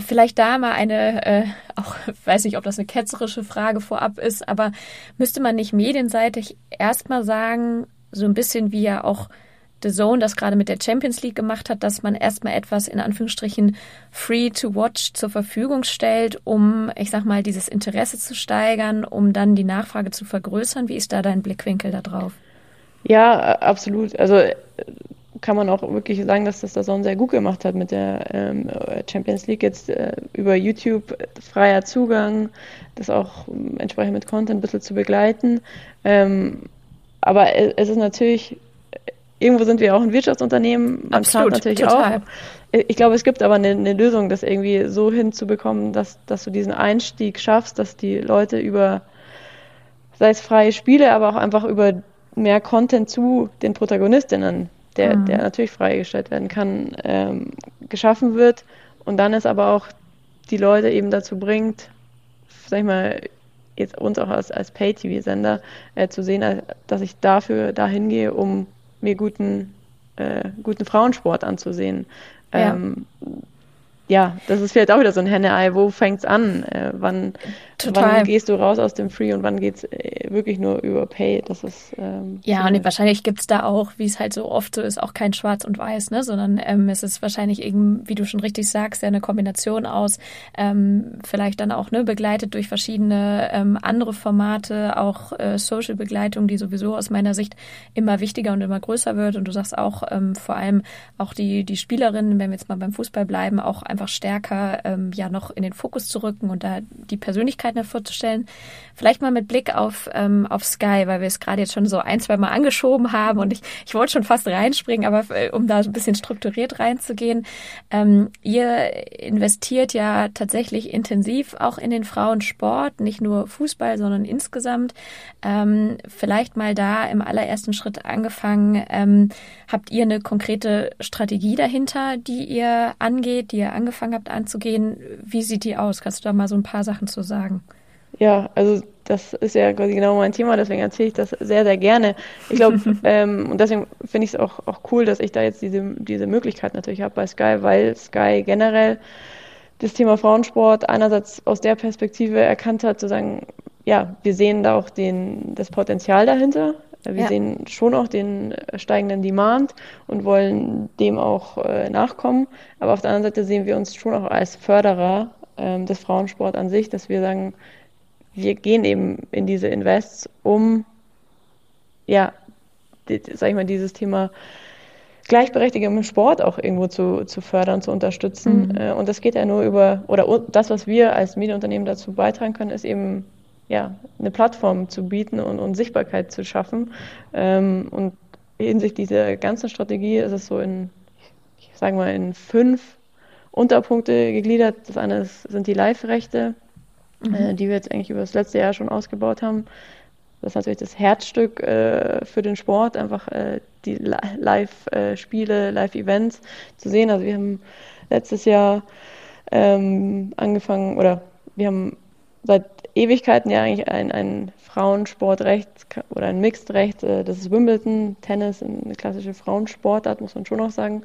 Vielleicht da mal eine, äh, auch weiß nicht, ob das eine ketzerische Frage vorab ist, aber müsste man nicht medienseitig erstmal sagen, so ein bisschen wie ja auch The Zone das gerade mit der Champions League gemacht hat, dass man erstmal etwas in Anführungsstrichen free to watch zur Verfügung stellt, um, ich sag mal, dieses Interesse zu steigern, um dann die Nachfrage zu vergrößern. Wie ist da dein Blickwinkel da drauf? Ja, absolut. Also kann man auch wirklich sagen, dass das der Zone sehr gut gemacht hat mit der ähm, Champions League jetzt äh, über YouTube freier Zugang, das auch ähm, entsprechend mit Content ein bisschen zu begleiten. Ähm, aber es ist natürlich irgendwo sind wir auch ein Wirtschaftsunternehmen. Man Absolut, natürlich total. auch. Ich glaube, es gibt aber eine, eine, Lösung, das irgendwie so hinzubekommen, dass, dass du diesen Einstieg schaffst, dass die Leute über, sei es freie Spiele, aber auch einfach über mehr Content zu den Protagonistinnen, der, mhm. der natürlich freigestellt werden kann, ähm, geschaffen wird. Und dann es aber auch die Leute eben dazu bringt, sag ich mal, jetzt uns auch als, als Pay-TV-Sender äh, zu sehen, dass ich dafür dahin gehe, um mir guten, äh, guten Frauensport anzusehen. Ja. Ähm, ja, das ist vielleicht auch wieder so ein Henne-Ei. Wo fängt's an? Äh, wann, wann gehst du raus aus dem Free und wann geht's äh, wirklich nur über Pay? Das ist ähm, ja und wahrscheinlich gibt's da auch, wie es halt so oft so ist, auch kein Schwarz und Weiß, ne, sondern ähm, es ist wahrscheinlich eben, wie du schon richtig sagst, ja eine Kombination aus ähm, vielleicht dann auch ne begleitet durch verschiedene ähm, andere Formate, auch äh, Social-Begleitung, die sowieso aus meiner Sicht immer wichtiger und immer größer wird. Und du sagst auch ähm, vor allem auch die die Spielerinnen, wenn wir jetzt mal beim Fußball bleiben, auch einfach stärker ähm, ja noch in den Fokus zu rücken und da die Persönlichkeiten hervorzustellen. Vielleicht mal mit Blick auf, ähm, auf Sky, weil wir es gerade jetzt schon so ein, zwei Mal angeschoben haben und ich, ich wollte schon fast reinspringen, aber äh, um da ein bisschen strukturiert reinzugehen. Ähm, ihr investiert ja tatsächlich intensiv auch in den Frauensport, nicht nur Fußball, sondern insgesamt. Ähm, vielleicht mal da im allerersten Schritt angefangen. Ähm, habt ihr eine konkrete Strategie dahinter, die ihr angeht, die ihr angeht? Angefangen habt anzugehen, wie sieht die aus? Kannst du da mal so ein paar Sachen zu sagen? Ja, also das ist ja quasi genau mein Thema, deswegen erzähle ich das sehr, sehr gerne. Ich glaube, ähm, und deswegen finde ich es auch, auch cool, dass ich da jetzt diese, diese Möglichkeit natürlich habe bei Sky, weil Sky generell das Thema Frauensport einerseits aus der Perspektive erkannt hat, zu sagen, ja, wir sehen da auch den, das Potenzial dahinter. Wir ja. sehen schon auch den äh, steigenden Demand und wollen dem auch äh, nachkommen. Aber auf der anderen Seite sehen wir uns schon auch als Förderer ähm, des Frauensports an sich, dass wir sagen, wir gehen eben in diese Invests, um ja, die, sag ich mal, dieses Thema Gleichberechtigung im Sport auch irgendwo zu, zu fördern, zu unterstützen. Mhm. Äh, und das geht ja nur über, oder das, was wir als Medienunternehmen dazu beitragen können, ist eben ja, eine Plattform zu bieten und, und Sichtbarkeit zu schaffen. Ähm, und hinsichtlich dieser ganzen Strategie ist es so in, ich sage mal, in fünf Unterpunkte gegliedert. Das eine ist, sind die Live-Rechte, mhm. äh, die wir jetzt eigentlich über das letzte Jahr schon ausgebaut haben. Das ist natürlich das Herzstück äh, für den Sport, einfach äh, die Live-Spiele, Live-Events zu sehen. Also wir haben letztes Jahr ähm, angefangen, oder wir haben seit Ewigkeiten ja eigentlich ein, ein Frauensportrecht oder ein Mixed-Recht. Äh, das ist Wimbledon, Tennis, eine klassische Frauensportart, muss man schon auch sagen.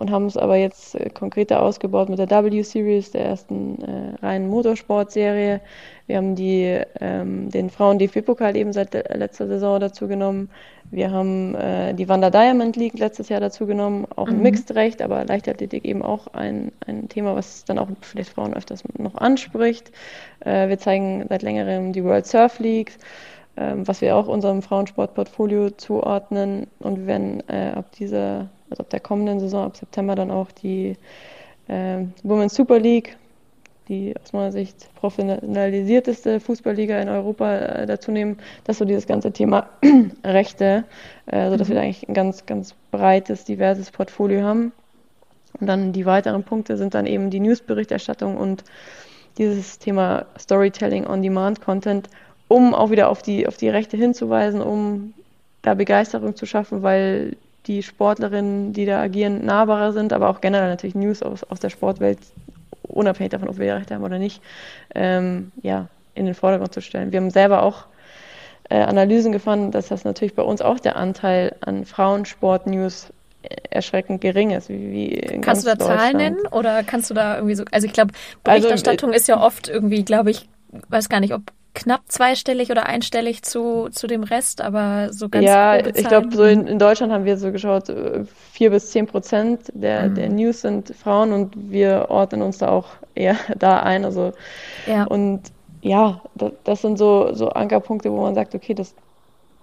Und haben es aber jetzt äh, konkreter ausgebaut mit der W-Series, der ersten äh, reinen Motorsportserie. Wir haben die, ähm, den Frauen-DFB-Pokal eben seit letzter Saison dazu genommen. Wir haben äh, die Wanda Diamond League letztes Jahr dazu genommen, auch ein mhm. Mixed-Recht, aber Leichtathletik eben auch ein, ein Thema, was dann auch vielleicht Frauen öfters noch anspricht. Äh, wir zeigen seit längerem die World Surf League, äh, was wir auch unserem Frauensportportfolio zuordnen. Und wir werden äh, ab dieser, also ab der kommenden Saison, ab September dann auch die äh, Women's Super League die aus meiner Sicht professionalisierteste Fußballliga in Europa äh, dazu nehmen, dass so dieses ganze Thema Rechte, äh, sodass mhm. wir da eigentlich ein ganz, ganz breites, diverses Portfolio haben. Und dann die weiteren Punkte sind dann eben die Newsberichterstattung und dieses Thema Storytelling on Demand Content, um auch wieder auf die, auf die Rechte hinzuweisen, um da Begeisterung zu schaffen, weil die Sportlerinnen, die da agieren, nahbarer sind, aber auch generell natürlich News aus, aus der Sportwelt unabhängig davon, ob wir Rechte haben oder nicht, ähm, ja, in den Vordergrund zu stellen. Wir haben selber auch äh, Analysen gefunden, dass das natürlich bei uns auch der Anteil an Frauensport-News erschreckend gering ist. Wie, wie kannst du da Zahlen nennen oder kannst du da irgendwie so, also ich glaube, also, Berichterstattung also, ist ja oft irgendwie, glaube ich, weiß gar nicht, ob knapp zweistellig oder einstellig zu, zu dem Rest, aber so ganz Ja, ich glaube, so in, in, Deutschland haben wir so geschaut, äh, vier bis zehn Prozent der, mhm. der News sind Frauen und wir ordnen uns da auch eher da ein. Also, ja. Und ja, das, das sind so, so Ankerpunkte, wo man sagt, okay, das,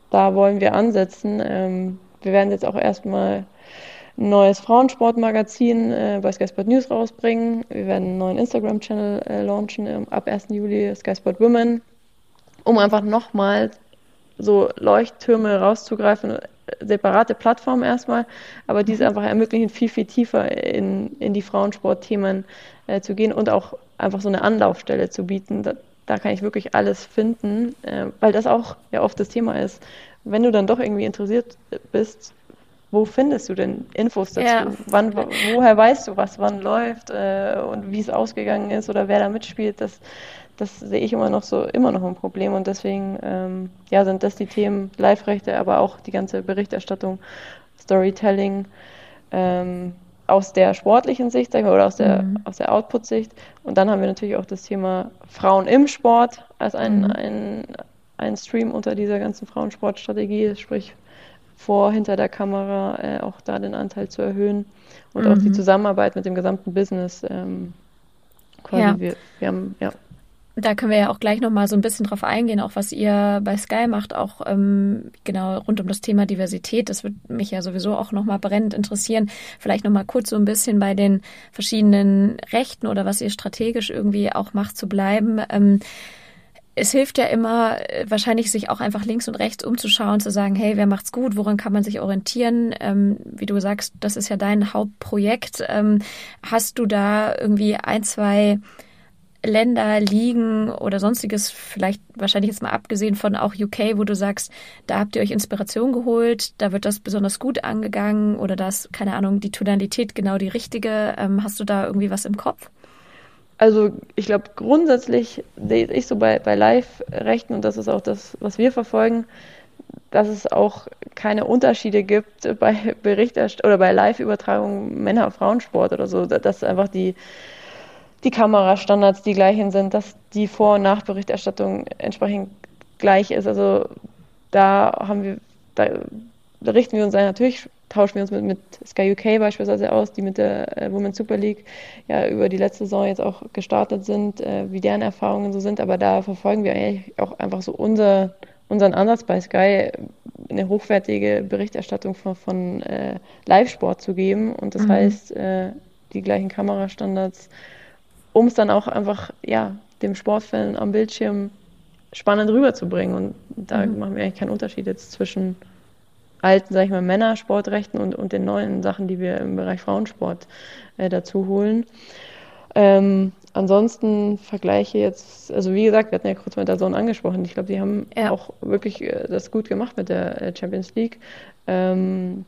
da wollen wir ansetzen. Ähm, wir werden jetzt auch erstmal ein neues Frauensportmagazin äh, bei Sky Sport News rausbringen. Wir werden einen neuen Instagram-Channel äh, launchen ähm, ab 1. Juli, Sky Sport Women um einfach nochmal so Leuchttürme rauszugreifen, separate Plattformen erstmal, aber diese mhm. einfach ermöglichen, viel, viel tiefer in, in die Frauensportthemen äh, zu gehen und auch einfach so eine Anlaufstelle zu bieten. Da, da kann ich wirklich alles finden, äh, weil das auch ja oft das Thema ist. Wenn du dann doch irgendwie interessiert bist, wo findest du denn Infos dazu? Ja. Wann, woher weißt du, was wann läuft äh, und wie es ausgegangen ist oder wer da mitspielt? Das, das sehe ich immer noch so immer noch ein Problem und deswegen ähm, ja sind das die Themen Live-Rechte, aber auch die ganze Berichterstattung, Storytelling ähm, aus der sportlichen Sicht sag ich mal, oder aus der mhm. aus der Output-Sicht und dann haben wir natürlich auch das Thema Frauen im Sport als ein, mhm. ein, ein Stream unter dieser ganzen Frauensportstrategie, sprich vor, hinter der Kamera äh, auch da den Anteil zu erhöhen und mhm. auch die mhm. Zusammenarbeit mit dem gesamten Business ähm, quasi ja. Wir, wir haben ja da können wir ja auch gleich nochmal so ein bisschen drauf eingehen, auch was ihr bei Sky macht, auch ähm, genau rund um das Thema Diversität. Das wird mich ja sowieso auch nochmal brennend interessieren. Vielleicht nochmal kurz so ein bisschen bei den verschiedenen Rechten oder was ihr strategisch irgendwie auch macht zu bleiben. Ähm, es hilft ja immer, äh, wahrscheinlich sich auch einfach links und rechts umzuschauen, zu sagen, hey, wer macht's gut, woran kann man sich orientieren? Ähm, wie du sagst, das ist ja dein Hauptprojekt. Ähm, hast du da irgendwie ein, zwei Länder, Ligen oder sonstiges, vielleicht wahrscheinlich jetzt mal abgesehen von auch UK, wo du sagst, da habt ihr euch Inspiration geholt, da wird das besonders gut angegangen oder das, keine Ahnung, die Tonalität genau die richtige. Ähm, hast du da irgendwie was im Kopf? Also ich glaube grundsätzlich sehe ich so bei, bei Live-Rechten und das ist auch das, was wir verfolgen, dass es auch keine Unterschiede gibt bei Berichterstattung oder bei Live-Übertragungen Männer-Frauensport oder so, dass einfach die die Kamerastandards die gleichen sind, dass die Vor- und Nachberichterstattung entsprechend gleich ist. Also da haben wir, da, richten wir uns ein, natürlich tauschen wir uns mit, mit Sky UK beispielsweise aus, die mit der äh, Women's Super League ja über die letzte Saison jetzt auch gestartet sind, äh, wie deren Erfahrungen so sind, aber da verfolgen wir eigentlich auch einfach so unser, unseren Ansatz bei Sky, eine hochwertige Berichterstattung von, von äh, Live-Sport zu geben und das mhm. heißt, äh, die gleichen Kamerastandards um es dann auch einfach, ja, dem Sportfan am Bildschirm spannend rüberzubringen. Und da mhm. machen wir eigentlich keinen Unterschied jetzt zwischen alten, sag ich mal, Männersportrechten und, und den neuen Sachen, die wir im Bereich Frauensport äh, dazu holen. Ähm, ansonsten Vergleiche jetzt, also wie gesagt, wir hatten ja kurz mit der Zone angesprochen. Ich glaube, die haben ja. auch wirklich äh, das gut gemacht mit der äh, Champions League. Ähm,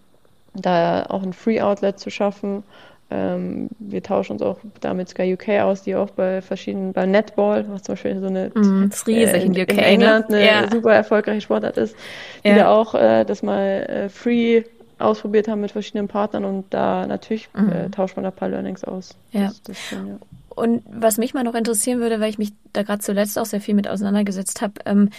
da auch ein Free Outlet zu schaffen ähm, wir tauschen uns auch damit Sky UK aus, die auch bei verschiedenen, bei Netball, was zum Beispiel so eine mm, riesig äh, in, in, UK, in ne? England eine ja. super erfolgreiche Sportart ist, die ja. da auch äh, das mal äh, free ausprobiert haben mit verschiedenen Partnern und da natürlich mhm. äh, tauscht man da ein paar Learnings aus. Ja. Das, das, ja. Und was mich mal noch interessieren würde, weil ich mich da gerade zuletzt auch sehr viel mit auseinandergesetzt habe, ähm,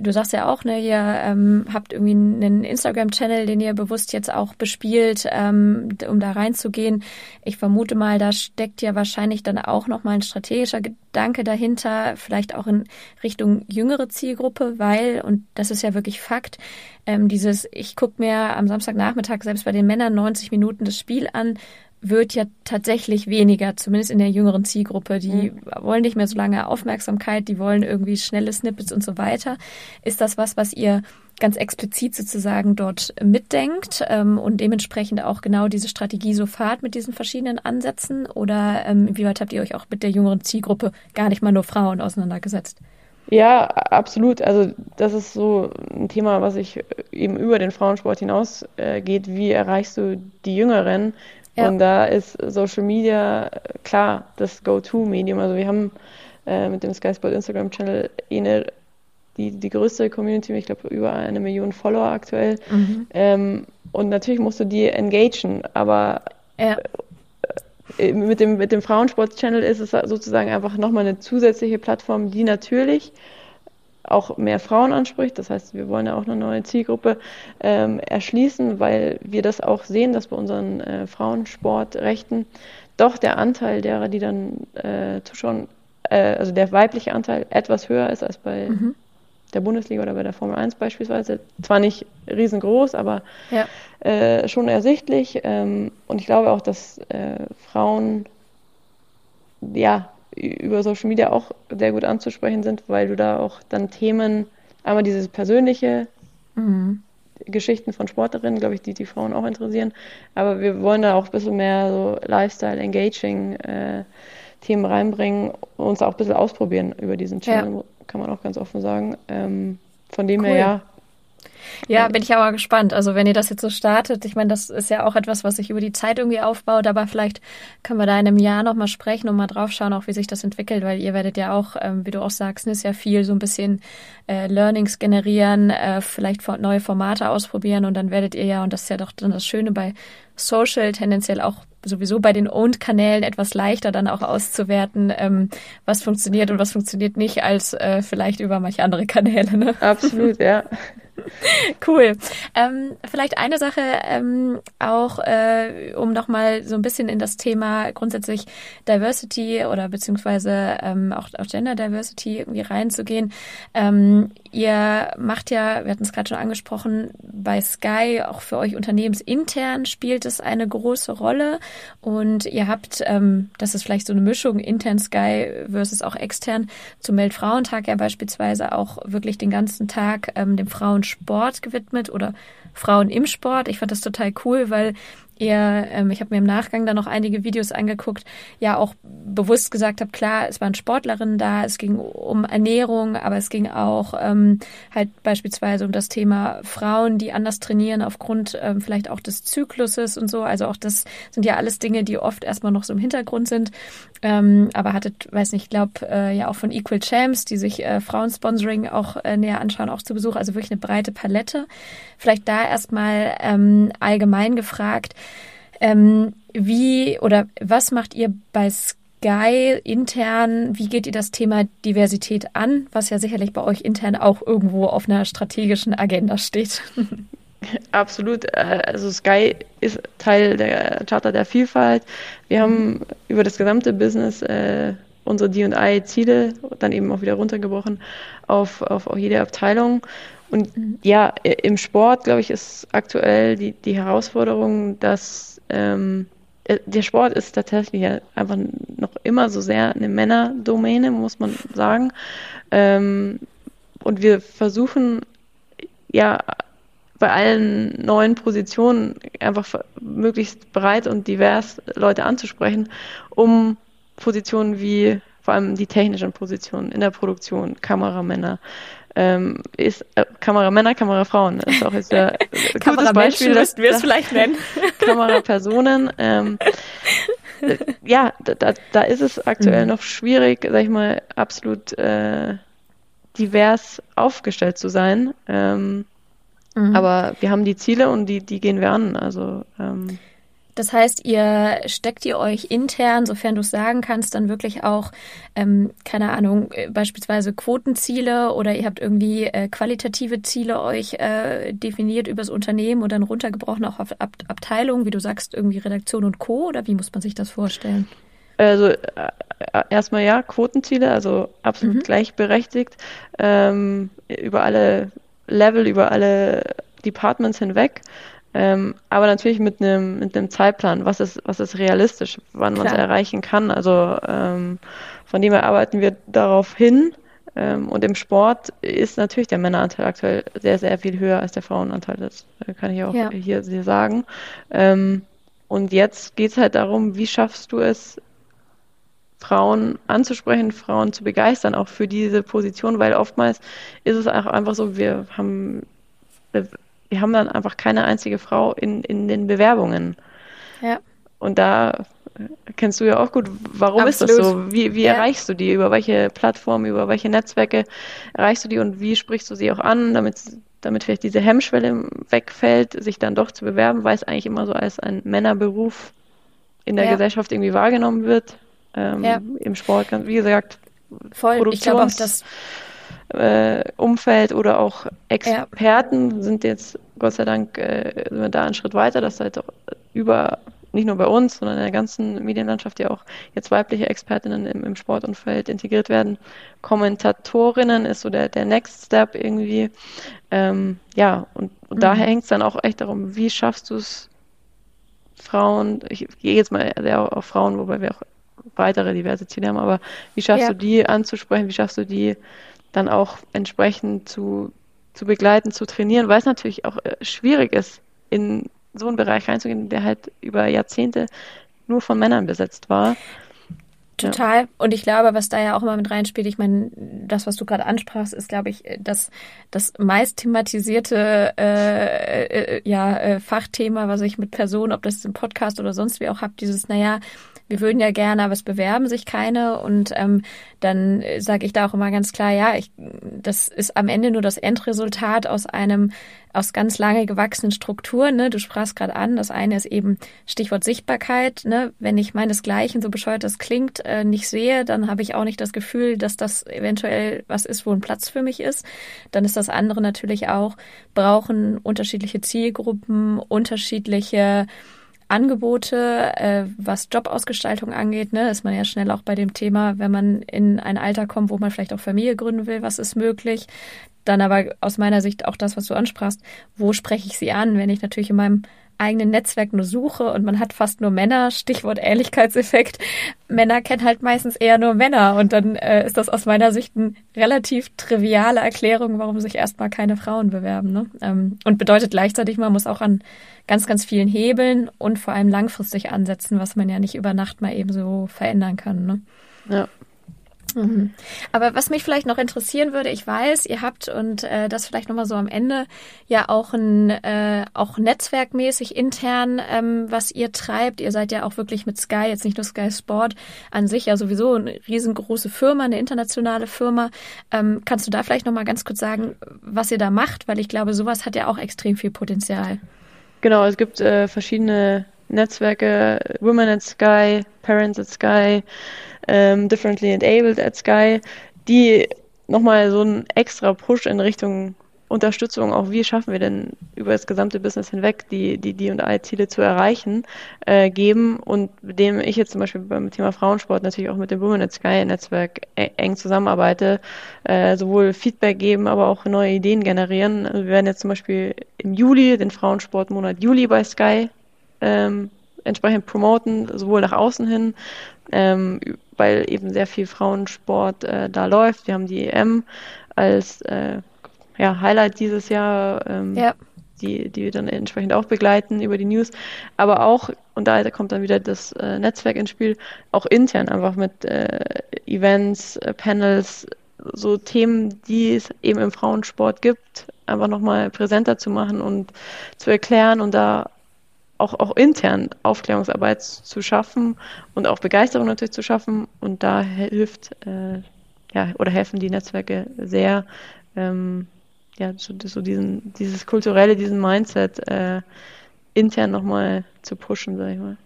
du sagst ja auch, ne, ihr ähm, habt irgendwie einen Instagram-Channel, den ihr bewusst jetzt auch bespielt, ähm, um da reinzugehen. Ich vermute mal, da steckt ja wahrscheinlich dann auch nochmal ein strategischer Gedanke dahinter, vielleicht auch in Richtung jüngere Zielgruppe, weil, und das ist ja wirklich Fakt, ähm, dieses, ich gucke mir am Samstagnachmittag selbst bei den Männern 90 Minuten das Spiel an, wird ja tatsächlich weniger, zumindest in der jüngeren Zielgruppe. Die mhm. wollen nicht mehr so lange Aufmerksamkeit, die wollen irgendwie schnelle Snippets und so weiter. Ist das was, was ihr ganz explizit sozusagen dort mitdenkt ähm, und dementsprechend auch genau diese Strategie so fahrt mit diesen verschiedenen Ansätzen? Oder ähm, wie weit habt ihr euch auch mit der jüngeren Zielgruppe gar nicht mal nur Frauen auseinandergesetzt? Ja, absolut. Also das ist so ein Thema, was sich eben über den Frauensport hinaus äh, geht. Wie erreichst du die Jüngeren? Ja. Und da ist Social Media klar das Go-To-Medium. Also wir haben äh, mit dem Sky Sport Instagram-Channel die, die größte Community, ich glaube über eine Million Follower aktuell. Mhm. Ähm, und natürlich musst du die engagen, aber ja. Äh, mit dem, mit dem Frauensport-Channel ist es sozusagen einfach nochmal eine zusätzliche Plattform, die natürlich auch mehr Frauen anspricht. Das heißt, wir wollen ja auch eine neue Zielgruppe ähm, erschließen, weil wir das auch sehen, dass bei unseren äh, Frauensportrechten doch der Anteil derer, die dann äh, zuschauen, äh, also der weibliche Anteil etwas höher ist als bei mhm. der Bundesliga oder bei der Formel 1 beispielsweise. Zwar nicht riesengroß, aber ja. äh, schon ersichtlich. Ähm, und ich glaube auch, dass äh, Frauen ja über Social Media auch sehr gut anzusprechen sind, weil du da auch dann Themen, einmal dieses persönliche, mhm. Geschichten von Sportlerinnen, glaube ich, die die Frauen auch interessieren, aber wir wollen da auch ein bisschen mehr so Lifestyle, Engaging äh, Themen reinbringen und uns auch ein bisschen ausprobieren über diesen Channel, ja. kann man auch ganz offen sagen. Ähm, von dem cool. her, ja, ja, bin ich aber gespannt. Also wenn ihr das jetzt so startet, ich meine, das ist ja auch etwas, was sich über die Zeit irgendwie aufbaut, aber vielleicht können wir da in einem Jahr nochmal sprechen und mal drauf schauen, auch wie sich das entwickelt, weil ihr werdet ja auch, ähm, wie du auch sagst, ist ja viel so ein bisschen äh, Learnings generieren, äh, vielleicht neue Formate ausprobieren und dann werdet ihr ja, und das ist ja doch dann das Schöne bei Social, tendenziell auch sowieso bei den Owned-Kanälen etwas leichter dann auch auszuwerten, ähm, was funktioniert und was funktioniert nicht, als äh, vielleicht über manche andere Kanäle. Ne? Absolut, ja. Cool. Ähm, vielleicht eine Sache ähm, auch, äh, um nochmal so ein bisschen in das Thema grundsätzlich Diversity oder beziehungsweise ähm, auch, auch Gender Diversity irgendwie reinzugehen. Ähm, ihr macht ja, wir hatten es gerade schon angesprochen, bei Sky auch für euch unternehmensintern spielt es eine große Rolle und ihr habt, ähm, das ist vielleicht so eine Mischung intern Sky versus auch extern, zum Weltfrauentag ja beispielsweise auch wirklich den ganzen Tag ähm, dem Frauensport gewidmet oder Frauen im Sport. Ich fand das total cool, weil ihr, ähm, ich habe mir im Nachgang dann noch einige Videos angeguckt, ja auch bewusst gesagt habe, klar, es waren Sportlerinnen da, es ging um Ernährung, aber es ging auch ähm, halt beispielsweise um das Thema Frauen, die anders trainieren aufgrund ähm, vielleicht auch des Zykluses und so. Also auch das sind ja alles Dinge, die oft erstmal noch so im Hintergrund sind. Ähm, aber hattet, weiß nicht, ich glaube äh, ja auch von Equal Champs, die sich äh, Frauensponsoring auch äh, näher anschauen, auch zu Besuch. Also wirklich eine breite Palette. Vielleicht da erstmal ähm, allgemein gefragt, ähm, wie oder was macht ihr bei Sky intern? Wie geht ihr das Thema Diversität an, was ja sicherlich bei euch intern auch irgendwo auf einer strategischen Agenda steht? Absolut. Äh, also Sky ist Teil der Charta der Vielfalt. Wir haben über das gesamte Business äh, unsere D&I-Ziele dann eben auch wieder runtergebrochen auf, auf jede Abteilung. Und mhm. ja, im Sport, glaube ich, ist aktuell die, die Herausforderung, dass ähm, äh, der Sport ist tatsächlich einfach noch immer so sehr eine Männerdomäne, muss man sagen. Ähm, und wir versuchen ja bei allen neuen Positionen einfach möglichst breit und divers Leute anzusprechen, um Positionen wie vor allem die technischen Positionen in der Produktion, Kameramänner, ähm, ist äh, Kameramänner, Kamerafrauen. Ist auch jetzt der äh, gutes Beispiel. müssten wir es vielleicht nennen. Kamerapersonen. Ähm, äh, ja, da, da ist es aktuell mhm. noch schwierig, sag ich mal, absolut äh, divers aufgestellt zu sein. Ähm, mhm. Aber wir haben die Ziele und die, die gehen wir an. Also ähm, das heißt, ihr steckt ihr euch intern, sofern du es sagen kannst, dann wirklich auch, ähm, keine Ahnung, äh, beispielsweise Quotenziele oder ihr habt irgendwie äh, qualitative Ziele euch äh, definiert übers Unternehmen und dann runtergebrochen auch auf Ab Abteilungen, wie du sagst, irgendwie Redaktion und Co. Oder wie muss man sich das vorstellen? Also äh, erstmal ja, Quotenziele, also absolut mhm. gleichberechtigt, ähm, über alle Level, über alle Departments hinweg. Ähm, aber natürlich mit einem mit einem Zeitplan, was ist, was ist realistisch, wann man es erreichen kann. Also ähm, von dem her arbeiten wir darauf hin. Ähm, und im Sport ist natürlich der Männeranteil aktuell sehr, sehr viel höher als der Frauenanteil. Das kann ich auch ja. hier, hier sagen. Ähm, und jetzt geht es halt darum, wie schaffst du es, Frauen anzusprechen, Frauen zu begeistern, auch für diese Position, weil oftmals ist es auch einfach so, wir haben wir haben dann einfach keine einzige Frau in, in den Bewerbungen. Ja. Und da äh, kennst du ja auch gut, warum Absolut. ist das so? Wie, wie ja. erreichst du die? Über welche Plattformen, über welche Netzwerke erreichst du die und wie sprichst du sie auch an, damit damit vielleicht diese Hemmschwelle wegfällt, sich dann doch zu bewerben, weil es eigentlich immer so als ein Männerberuf in der ja. Gesellschaft irgendwie wahrgenommen wird. Ähm, ja. Im Sport, wie gesagt, Voll. Produktions ich das äh, Umfeld oder auch Experten ja. sind jetzt Gott sei Dank äh, sind wir da einen Schritt weiter, dass halt auch über nicht nur bei uns, sondern in der ganzen Medienlandschaft ja auch jetzt weibliche Expertinnen im, im Sportumfeld integriert werden. Kommentatorinnen ist so der, der Next Step irgendwie. Ähm, ja, und, und mhm. daher hängt es dann auch echt darum, wie schaffst du es, Frauen, ich gehe jetzt mal sehr auf Frauen, wobei wir auch weitere diverse Ziele haben, aber wie schaffst ja. du die anzusprechen, wie schaffst du die dann auch entsprechend zu, zu begleiten, zu trainieren, weil es natürlich auch äh, schwierig ist, in so einen Bereich reinzugehen, der halt über Jahrzehnte nur von Männern besetzt war. Total. Ja. Und ich glaube, was da ja auch immer mit reinspielt, ich meine, das, was du gerade ansprachst, ist, glaube ich, das, das meist thematisierte äh, äh, ja, äh, Fachthema, was ich mit Personen, ob das im Podcast oder sonst wie auch habe, dieses, naja, wir würden ja gerne, aber es bewerben sich keine. Und ähm, dann sage ich da auch immer ganz klar, ja, ich, das ist am Ende nur das Endresultat aus einem, aus ganz lange gewachsenen Strukturen. Ne? Du sprachst gerade an, das eine ist eben Stichwort Sichtbarkeit. Ne? Wenn ich meinesgleichen, so bescheuert das klingt, äh, nicht sehe, dann habe ich auch nicht das Gefühl, dass das eventuell was ist, wo ein Platz für mich ist. Dann ist das andere natürlich auch, brauchen unterschiedliche Zielgruppen, unterschiedliche Angebote, äh, was Jobausgestaltung angeht, ne, ist man ja schnell auch bei dem Thema, wenn man in ein Alter kommt, wo man vielleicht auch Familie gründen will, was ist möglich. Dann aber aus meiner Sicht auch das, was du ansprachst, wo spreche ich sie an, wenn ich natürlich in meinem eigenen Netzwerk nur suche und man hat fast nur Männer, Stichwort Ehrlichkeitseffekt. Männer kennen halt meistens eher nur Männer und dann äh, ist das aus meiner Sicht eine relativ triviale Erklärung, warum sich erstmal keine Frauen bewerben. Ne? Ähm, und bedeutet gleichzeitig, man muss auch an ganz, ganz vielen Hebeln und vor allem langfristig ansetzen, was man ja nicht über Nacht mal eben so verändern kann. Ne? Ja. Mhm. Aber was mich vielleicht noch interessieren würde, ich weiß, ihr habt und äh, das vielleicht nochmal so am Ende ja auch ein äh, auch netzwerkmäßig intern, ähm, was ihr treibt. Ihr seid ja auch wirklich mit Sky, jetzt nicht nur Sky Sport an sich, ja sowieso eine riesengroße Firma, eine internationale Firma. Ähm, kannst du da vielleicht nochmal ganz kurz sagen, was ihr da macht? Weil ich glaube, sowas hat ja auch extrem viel Potenzial. Genau, es gibt äh, verschiedene Netzwerke, Women at Sky, Parents at Sky, ähm, Differently Enabled at Sky, die nochmal so einen extra Push in Richtung Unterstützung, auch wie schaffen wir denn über das gesamte Business hinweg die die die und I-Ziele zu erreichen, äh, geben und mit dem ich jetzt zum Beispiel beim Thema Frauensport natürlich auch mit dem Women at Sky Netzwerk e-, eng zusammenarbeite, äh, sowohl Feedback geben, aber auch neue Ideen generieren. Also wir werden jetzt zum Beispiel im Juli den Frauensportmonat Juli bei Sky ähm, entsprechend promoten, sowohl nach außen hin, ähm, weil eben sehr viel Frauensport äh, da läuft. Wir haben die EM als äh, ja, Highlight dieses Jahr, ähm, ja. die, die wir dann entsprechend auch begleiten über die News. Aber auch, und da kommt dann wieder das äh, Netzwerk ins Spiel, auch intern einfach mit äh, Events, äh, Panels, so Themen, die es eben im Frauensport gibt, einfach nochmal präsenter zu machen und zu erklären und da auch, auch intern Aufklärungsarbeit zu schaffen und auch Begeisterung natürlich zu schaffen. Und da hilft äh, ja, oder helfen die Netzwerke sehr, ähm, ja, so, so diesen, dieses kulturelle, diesen Mindset äh, intern nochmal zu pushen, sag ich mal.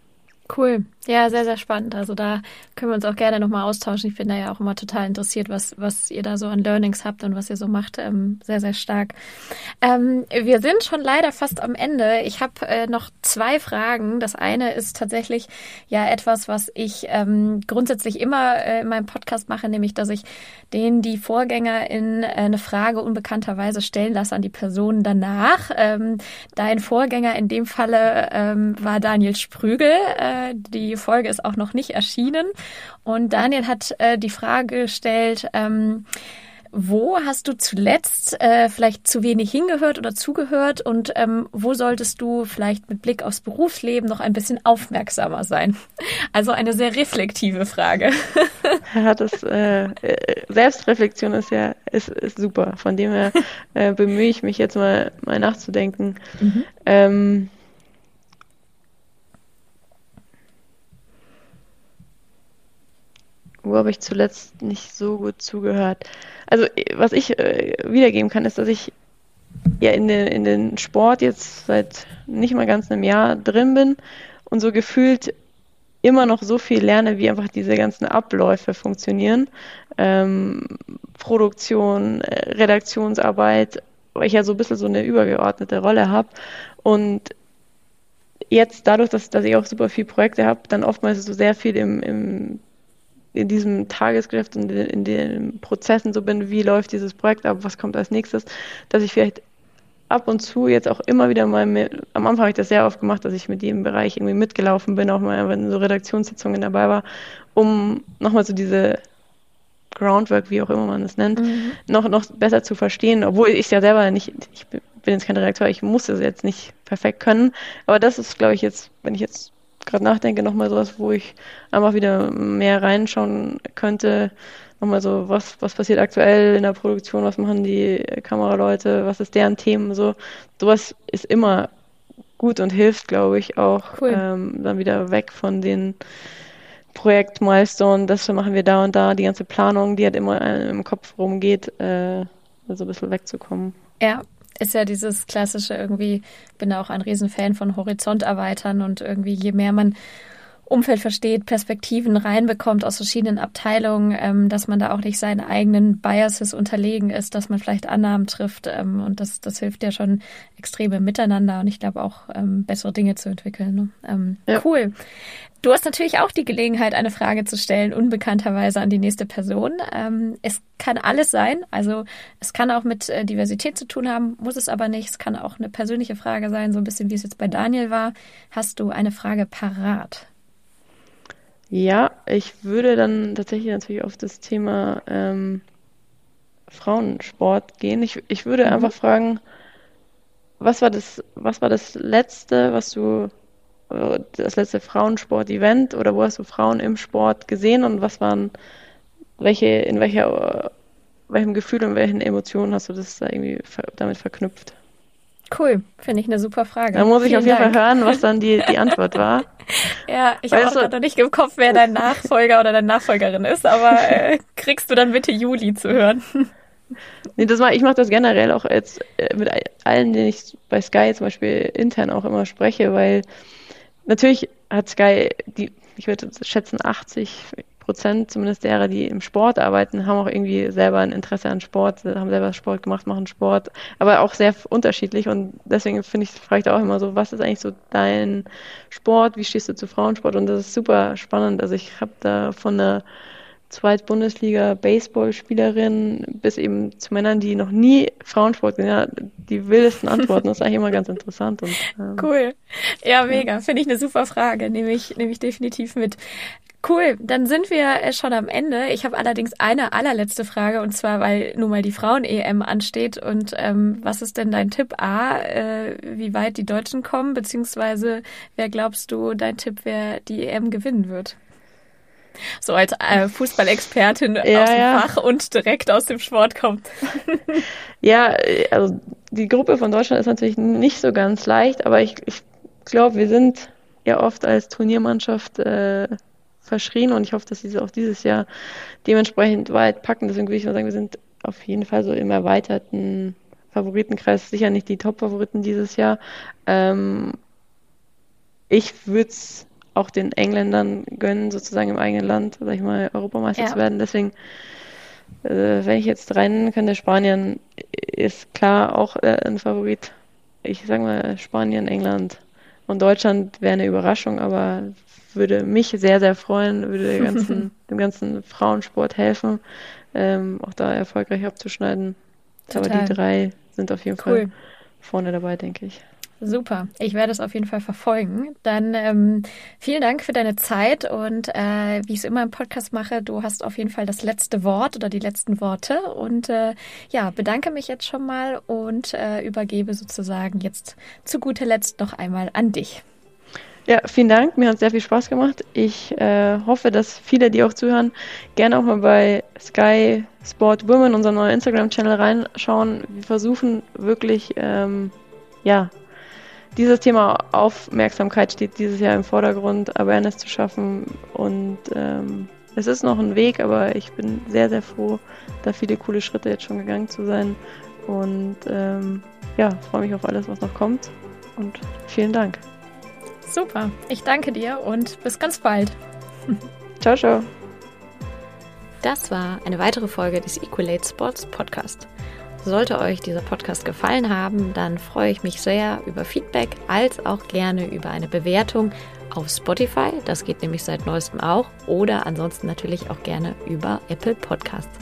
Cool. Ja, sehr, sehr spannend. Also da können wir uns auch gerne nochmal austauschen. Ich bin da ja auch immer total interessiert, was, was ihr da so an Learnings habt und was ihr so macht. Ähm, sehr, sehr stark. Ähm, wir sind schon leider fast am Ende. Ich habe äh, noch zwei Fragen. Das eine ist tatsächlich ja etwas, was ich ähm, grundsätzlich immer äh, in meinem Podcast mache, nämlich, dass ich den die Vorgänger in äh, eine Frage unbekannterweise stellen lasse an die Person danach. Ähm, dein Vorgänger in dem Falle ähm, war Daniel Sprügel. Äh, die Folge ist auch noch nicht erschienen. Und Daniel hat äh, die Frage gestellt, ähm, wo hast du zuletzt äh, vielleicht zu wenig hingehört oder zugehört und ähm, wo solltest du vielleicht mit Blick aufs Berufsleben noch ein bisschen aufmerksamer sein? Also eine sehr reflektive Frage. Ja, das äh, äh, Selbstreflexion ist ja ist, ist super. Von dem her äh, bemühe ich mich jetzt mal mal nachzudenken. Mhm. Ähm, Wo habe ich zuletzt nicht so gut zugehört? Also, was ich äh, wiedergeben kann, ist, dass ich ja in den, in den Sport jetzt seit nicht mal ganz einem Jahr drin bin und so gefühlt immer noch so viel lerne, wie einfach diese ganzen Abläufe funktionieren. Ähm, Produktion, äh, Redaktionsarbeit, weil ich ja so ein bisschen so eine übergeordnete Rolle habe. Und jetzt dadurch, dass, dass ich auch super viele Projekte habe, dann oftmals so sehr viel im, im in diesem Tagesgeschäft und in, den Prozessen so bin, wie läuft dieses Projekt ab, was kommt als nächstes, dass ich vielleicht ab und zu jetzt auch immer wieder mal, mit, am Anfang habe ich das sehr oft gemacht, dass ich mit jedem Bereich irgendwie mitgelaufen bin, auch mal in so Redaktionssitzungen dabei war, um nochmal so diese Groundwork, wie auch immer man es nennt, mhm. noch, noch besser zu verstehen, obwohl ich ja selber nicht, ich bin jetzt kein Redakteur, ich muss es jetzt nicht perfekt können, aber das ist, glaube ich, jetzt, wenn ich jetzt gerade nachdenke, nochmal sowas, wo ich einfach wieder mehr reinschauen könnte, nochmal so, was, was passiert aktuell in der Produktion, was machen die Kameraleute, was ist deren Themen, so. Sowas ist immer gut und hilft, glaube ich, auch cool. ähm, dann wieder weg von den Projekt Milestone, das machen wir da und da, die ganze Planung, die halt immer im Kopf rumgeht, äh, so ein bisschen wegzukommen. Ja, ist ja dieses klassische irgendwie, bin auch ein Riesenfan von Horizont erweitern und irgendwie je mehr man Umfeld versteht, Perspektiven reinbekommt aus verschiedenen Abteilungen, ähm, dass man da auch nicht seinen eigenen Biases unterlegen ist, dass man vielleicht Annahmen trifft ähm, und das, das hilft ja schon extrem im Miteinander und ich glaube auch ähm, bessere Dinge zu entwickeln. Ne? Ähm, ja. Cool. Du hast natürlich auch die Gelegenheit, eine Frage zu stellen, unbekannterweise an die nächste Person. Ähm, es kann alles sein, also es kann auch mit äh, Diversität zu tun haben, muss es aber nicht. Es kann auch eine persönliche Frage sein, so ein bisschen wie es jetzt bei Daniel war. Hast du eine Frage parat? Ja, ich würde dann tatsächlich natürlich auf das Thema ähm, Frauensport gehen. Ich, ich würde mhm. einfach fragen, was war das, was war das letzte, was du, äh, das letzte Frauensport-Event oder wo hast du Frauen im Sport gesehen und was waren, welche, in welcher, welchem Gefühl und welchen Emotionen hast du das da irgendwie damit verknüpft? Cool, finde ich eine super Frage. Da muss ich Vielen auf jeden Dank. Fall hören, was dann die, die Antwort war. ja, ich habe auch noch nicht im Kopf, wer dein Nachfolger oder deine Nachfolgerin ist, aber äh, kriegst du dann bitte Juli zu hören. nee, das war, ich mache das generell auch jetzt äh, mit allen, denen ich bei Sky zum Beispiel intern auch immer spreche, weil natürlich hat Sky die, ich würde schätzen, 80 Prozent zumindest derer, die im Sport arbeiten, haben auch irgendwie selber ein Interesse an Sport, haben selber Sport gemacht, machen Sport, aber auch sehr unterschiedlich und deswegen finde ich, frage ich da auch immer so, was ist eigentlich so dein Sport, wie stehst du zu Frauensport und das ist super spannend. Also ich habe da von einer Zweitbundesliga Baseballspielerin bis eben zu Männern, die noch nie Frauensport ja, die wildesten Antworten. Das ist eigentlich immer ganz interessant. Und, ähm, cool. Ja, mega. Ja. Finde ich eine super Frage. Nehme ich, nehme ich definitiv mit. Cool, dann sind wir äh, schon am Ende. Ich habe allerdings eine allerletzte Frage und zwar, weil nun mal die Frauen-EM ansteht. Und ähm, was ist denn dein Tipp A, äh, wie weit die Deutschen kommen, beziehungsweise wer glaubst du dein Tipp, wer die EM gewinnen wird? So als äh, Fußballexpertin ja, aus dem ja. Fach und direkt aus dem Sport kommt. ja, also die Gruppe von Deutschland ist natürlich nicht so ganz leicht, aber ich, ich glaube, wir sind ja oft als Turniermannschaft äh, verschrien und ich hoffe, dass sie es auch dieses Jahr dementsprechend weit packen. Deswegen würde ich mal sagen, wir sind auf jeden Fall so im erweiterten Favoritenkreis, sicher nicht die Top-Favoriten dieses Jahr. Ähm, ich würde es auch den Engländern gönnen, sozusagen im eigenen Land, sag ich mal, Europameister ja. zu werden. Deswegen, äh, wenn ich jetzt rein könnte, Spanien ist klar auch äh, ein Favorit. Ich sage mal Spanien, England und Deutschland wäre eine Überraschung, aber würde mich sehr, sehr freuen, würde dem ganzen, dem ganzen Frauensport helfen, ähm, auch da erfolgreich abzuschneiden. Total. Aber die drei sind auf jeden cool. Fall vorne dabei, denke ich. Super, ich werde es auf jeden Fall verfolgen. Dann ähm, vielen Dank für deine Zeit und äh, wie ich es immer im Podcast mache, du hast auf jeden Fall das letzte Wort oder die letzten Worte und äh, ja, bedanke mich jetzt schon mal und äh, übergebe sozusagen jetzt zu guter Letzt noch einmal an dich. Ja, vielen Dank. Mir hat sehr viel Spaß gemacht. Ich äh, hoffe, dass viele, die auch zuhören, gerne auch mal bei Sky Sport Women, unserem neuen Instagram-Channel, reinschauen. Wir versuchen wirklich, ähm, ja, dieses Thema Aufmerksamkeit steht dieses Jahr im Vordergrund, Awareness zu schaffen. Und ähm, es ist noch ein Weg, aber ich bin sehr, sehr froh, da viele coole Schritte jetzt schon gegangen zu sein. Und ähm, ja, freue mich auf alles, was noch kommt. Und vielen Dank. Super, ich danke dir und bis ganz bald. ciao, ciao. Das war eine weitere Folge des Equalate Sports Podcast. Sollte euch dieser Podcast gefallen haben, dann freue ich mich sehr über Feedback als auch gerne über eine Bewertung auf Spotify. Das geht nämlich seit neuestem auch. Oder ansonsten natürlich auch gerne über Apple Podcasts.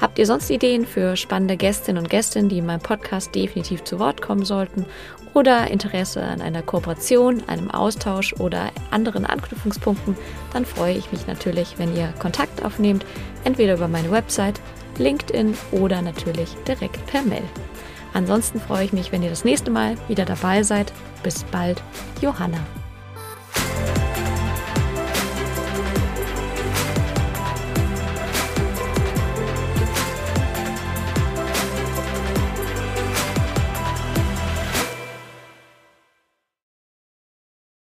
Habt ihr sonst Ideen für spannende Gästinnen und Gäste, die in meinem Podcast definitiv zu Wort kommen sollten? Oder Interesse an einer Kooperation, einem Austausch oder anderen Anknüpfungspunkten? Dann freue ich mich natürlich, wenn ihr Kontakt aufnehmt, entweder über meine Website, LinkedIn oder natürlich direkt per Mail. Ansonsten freue ich mich, wenn ihr das nächste Mal wieder dabei seid. Bis bald, Johanna.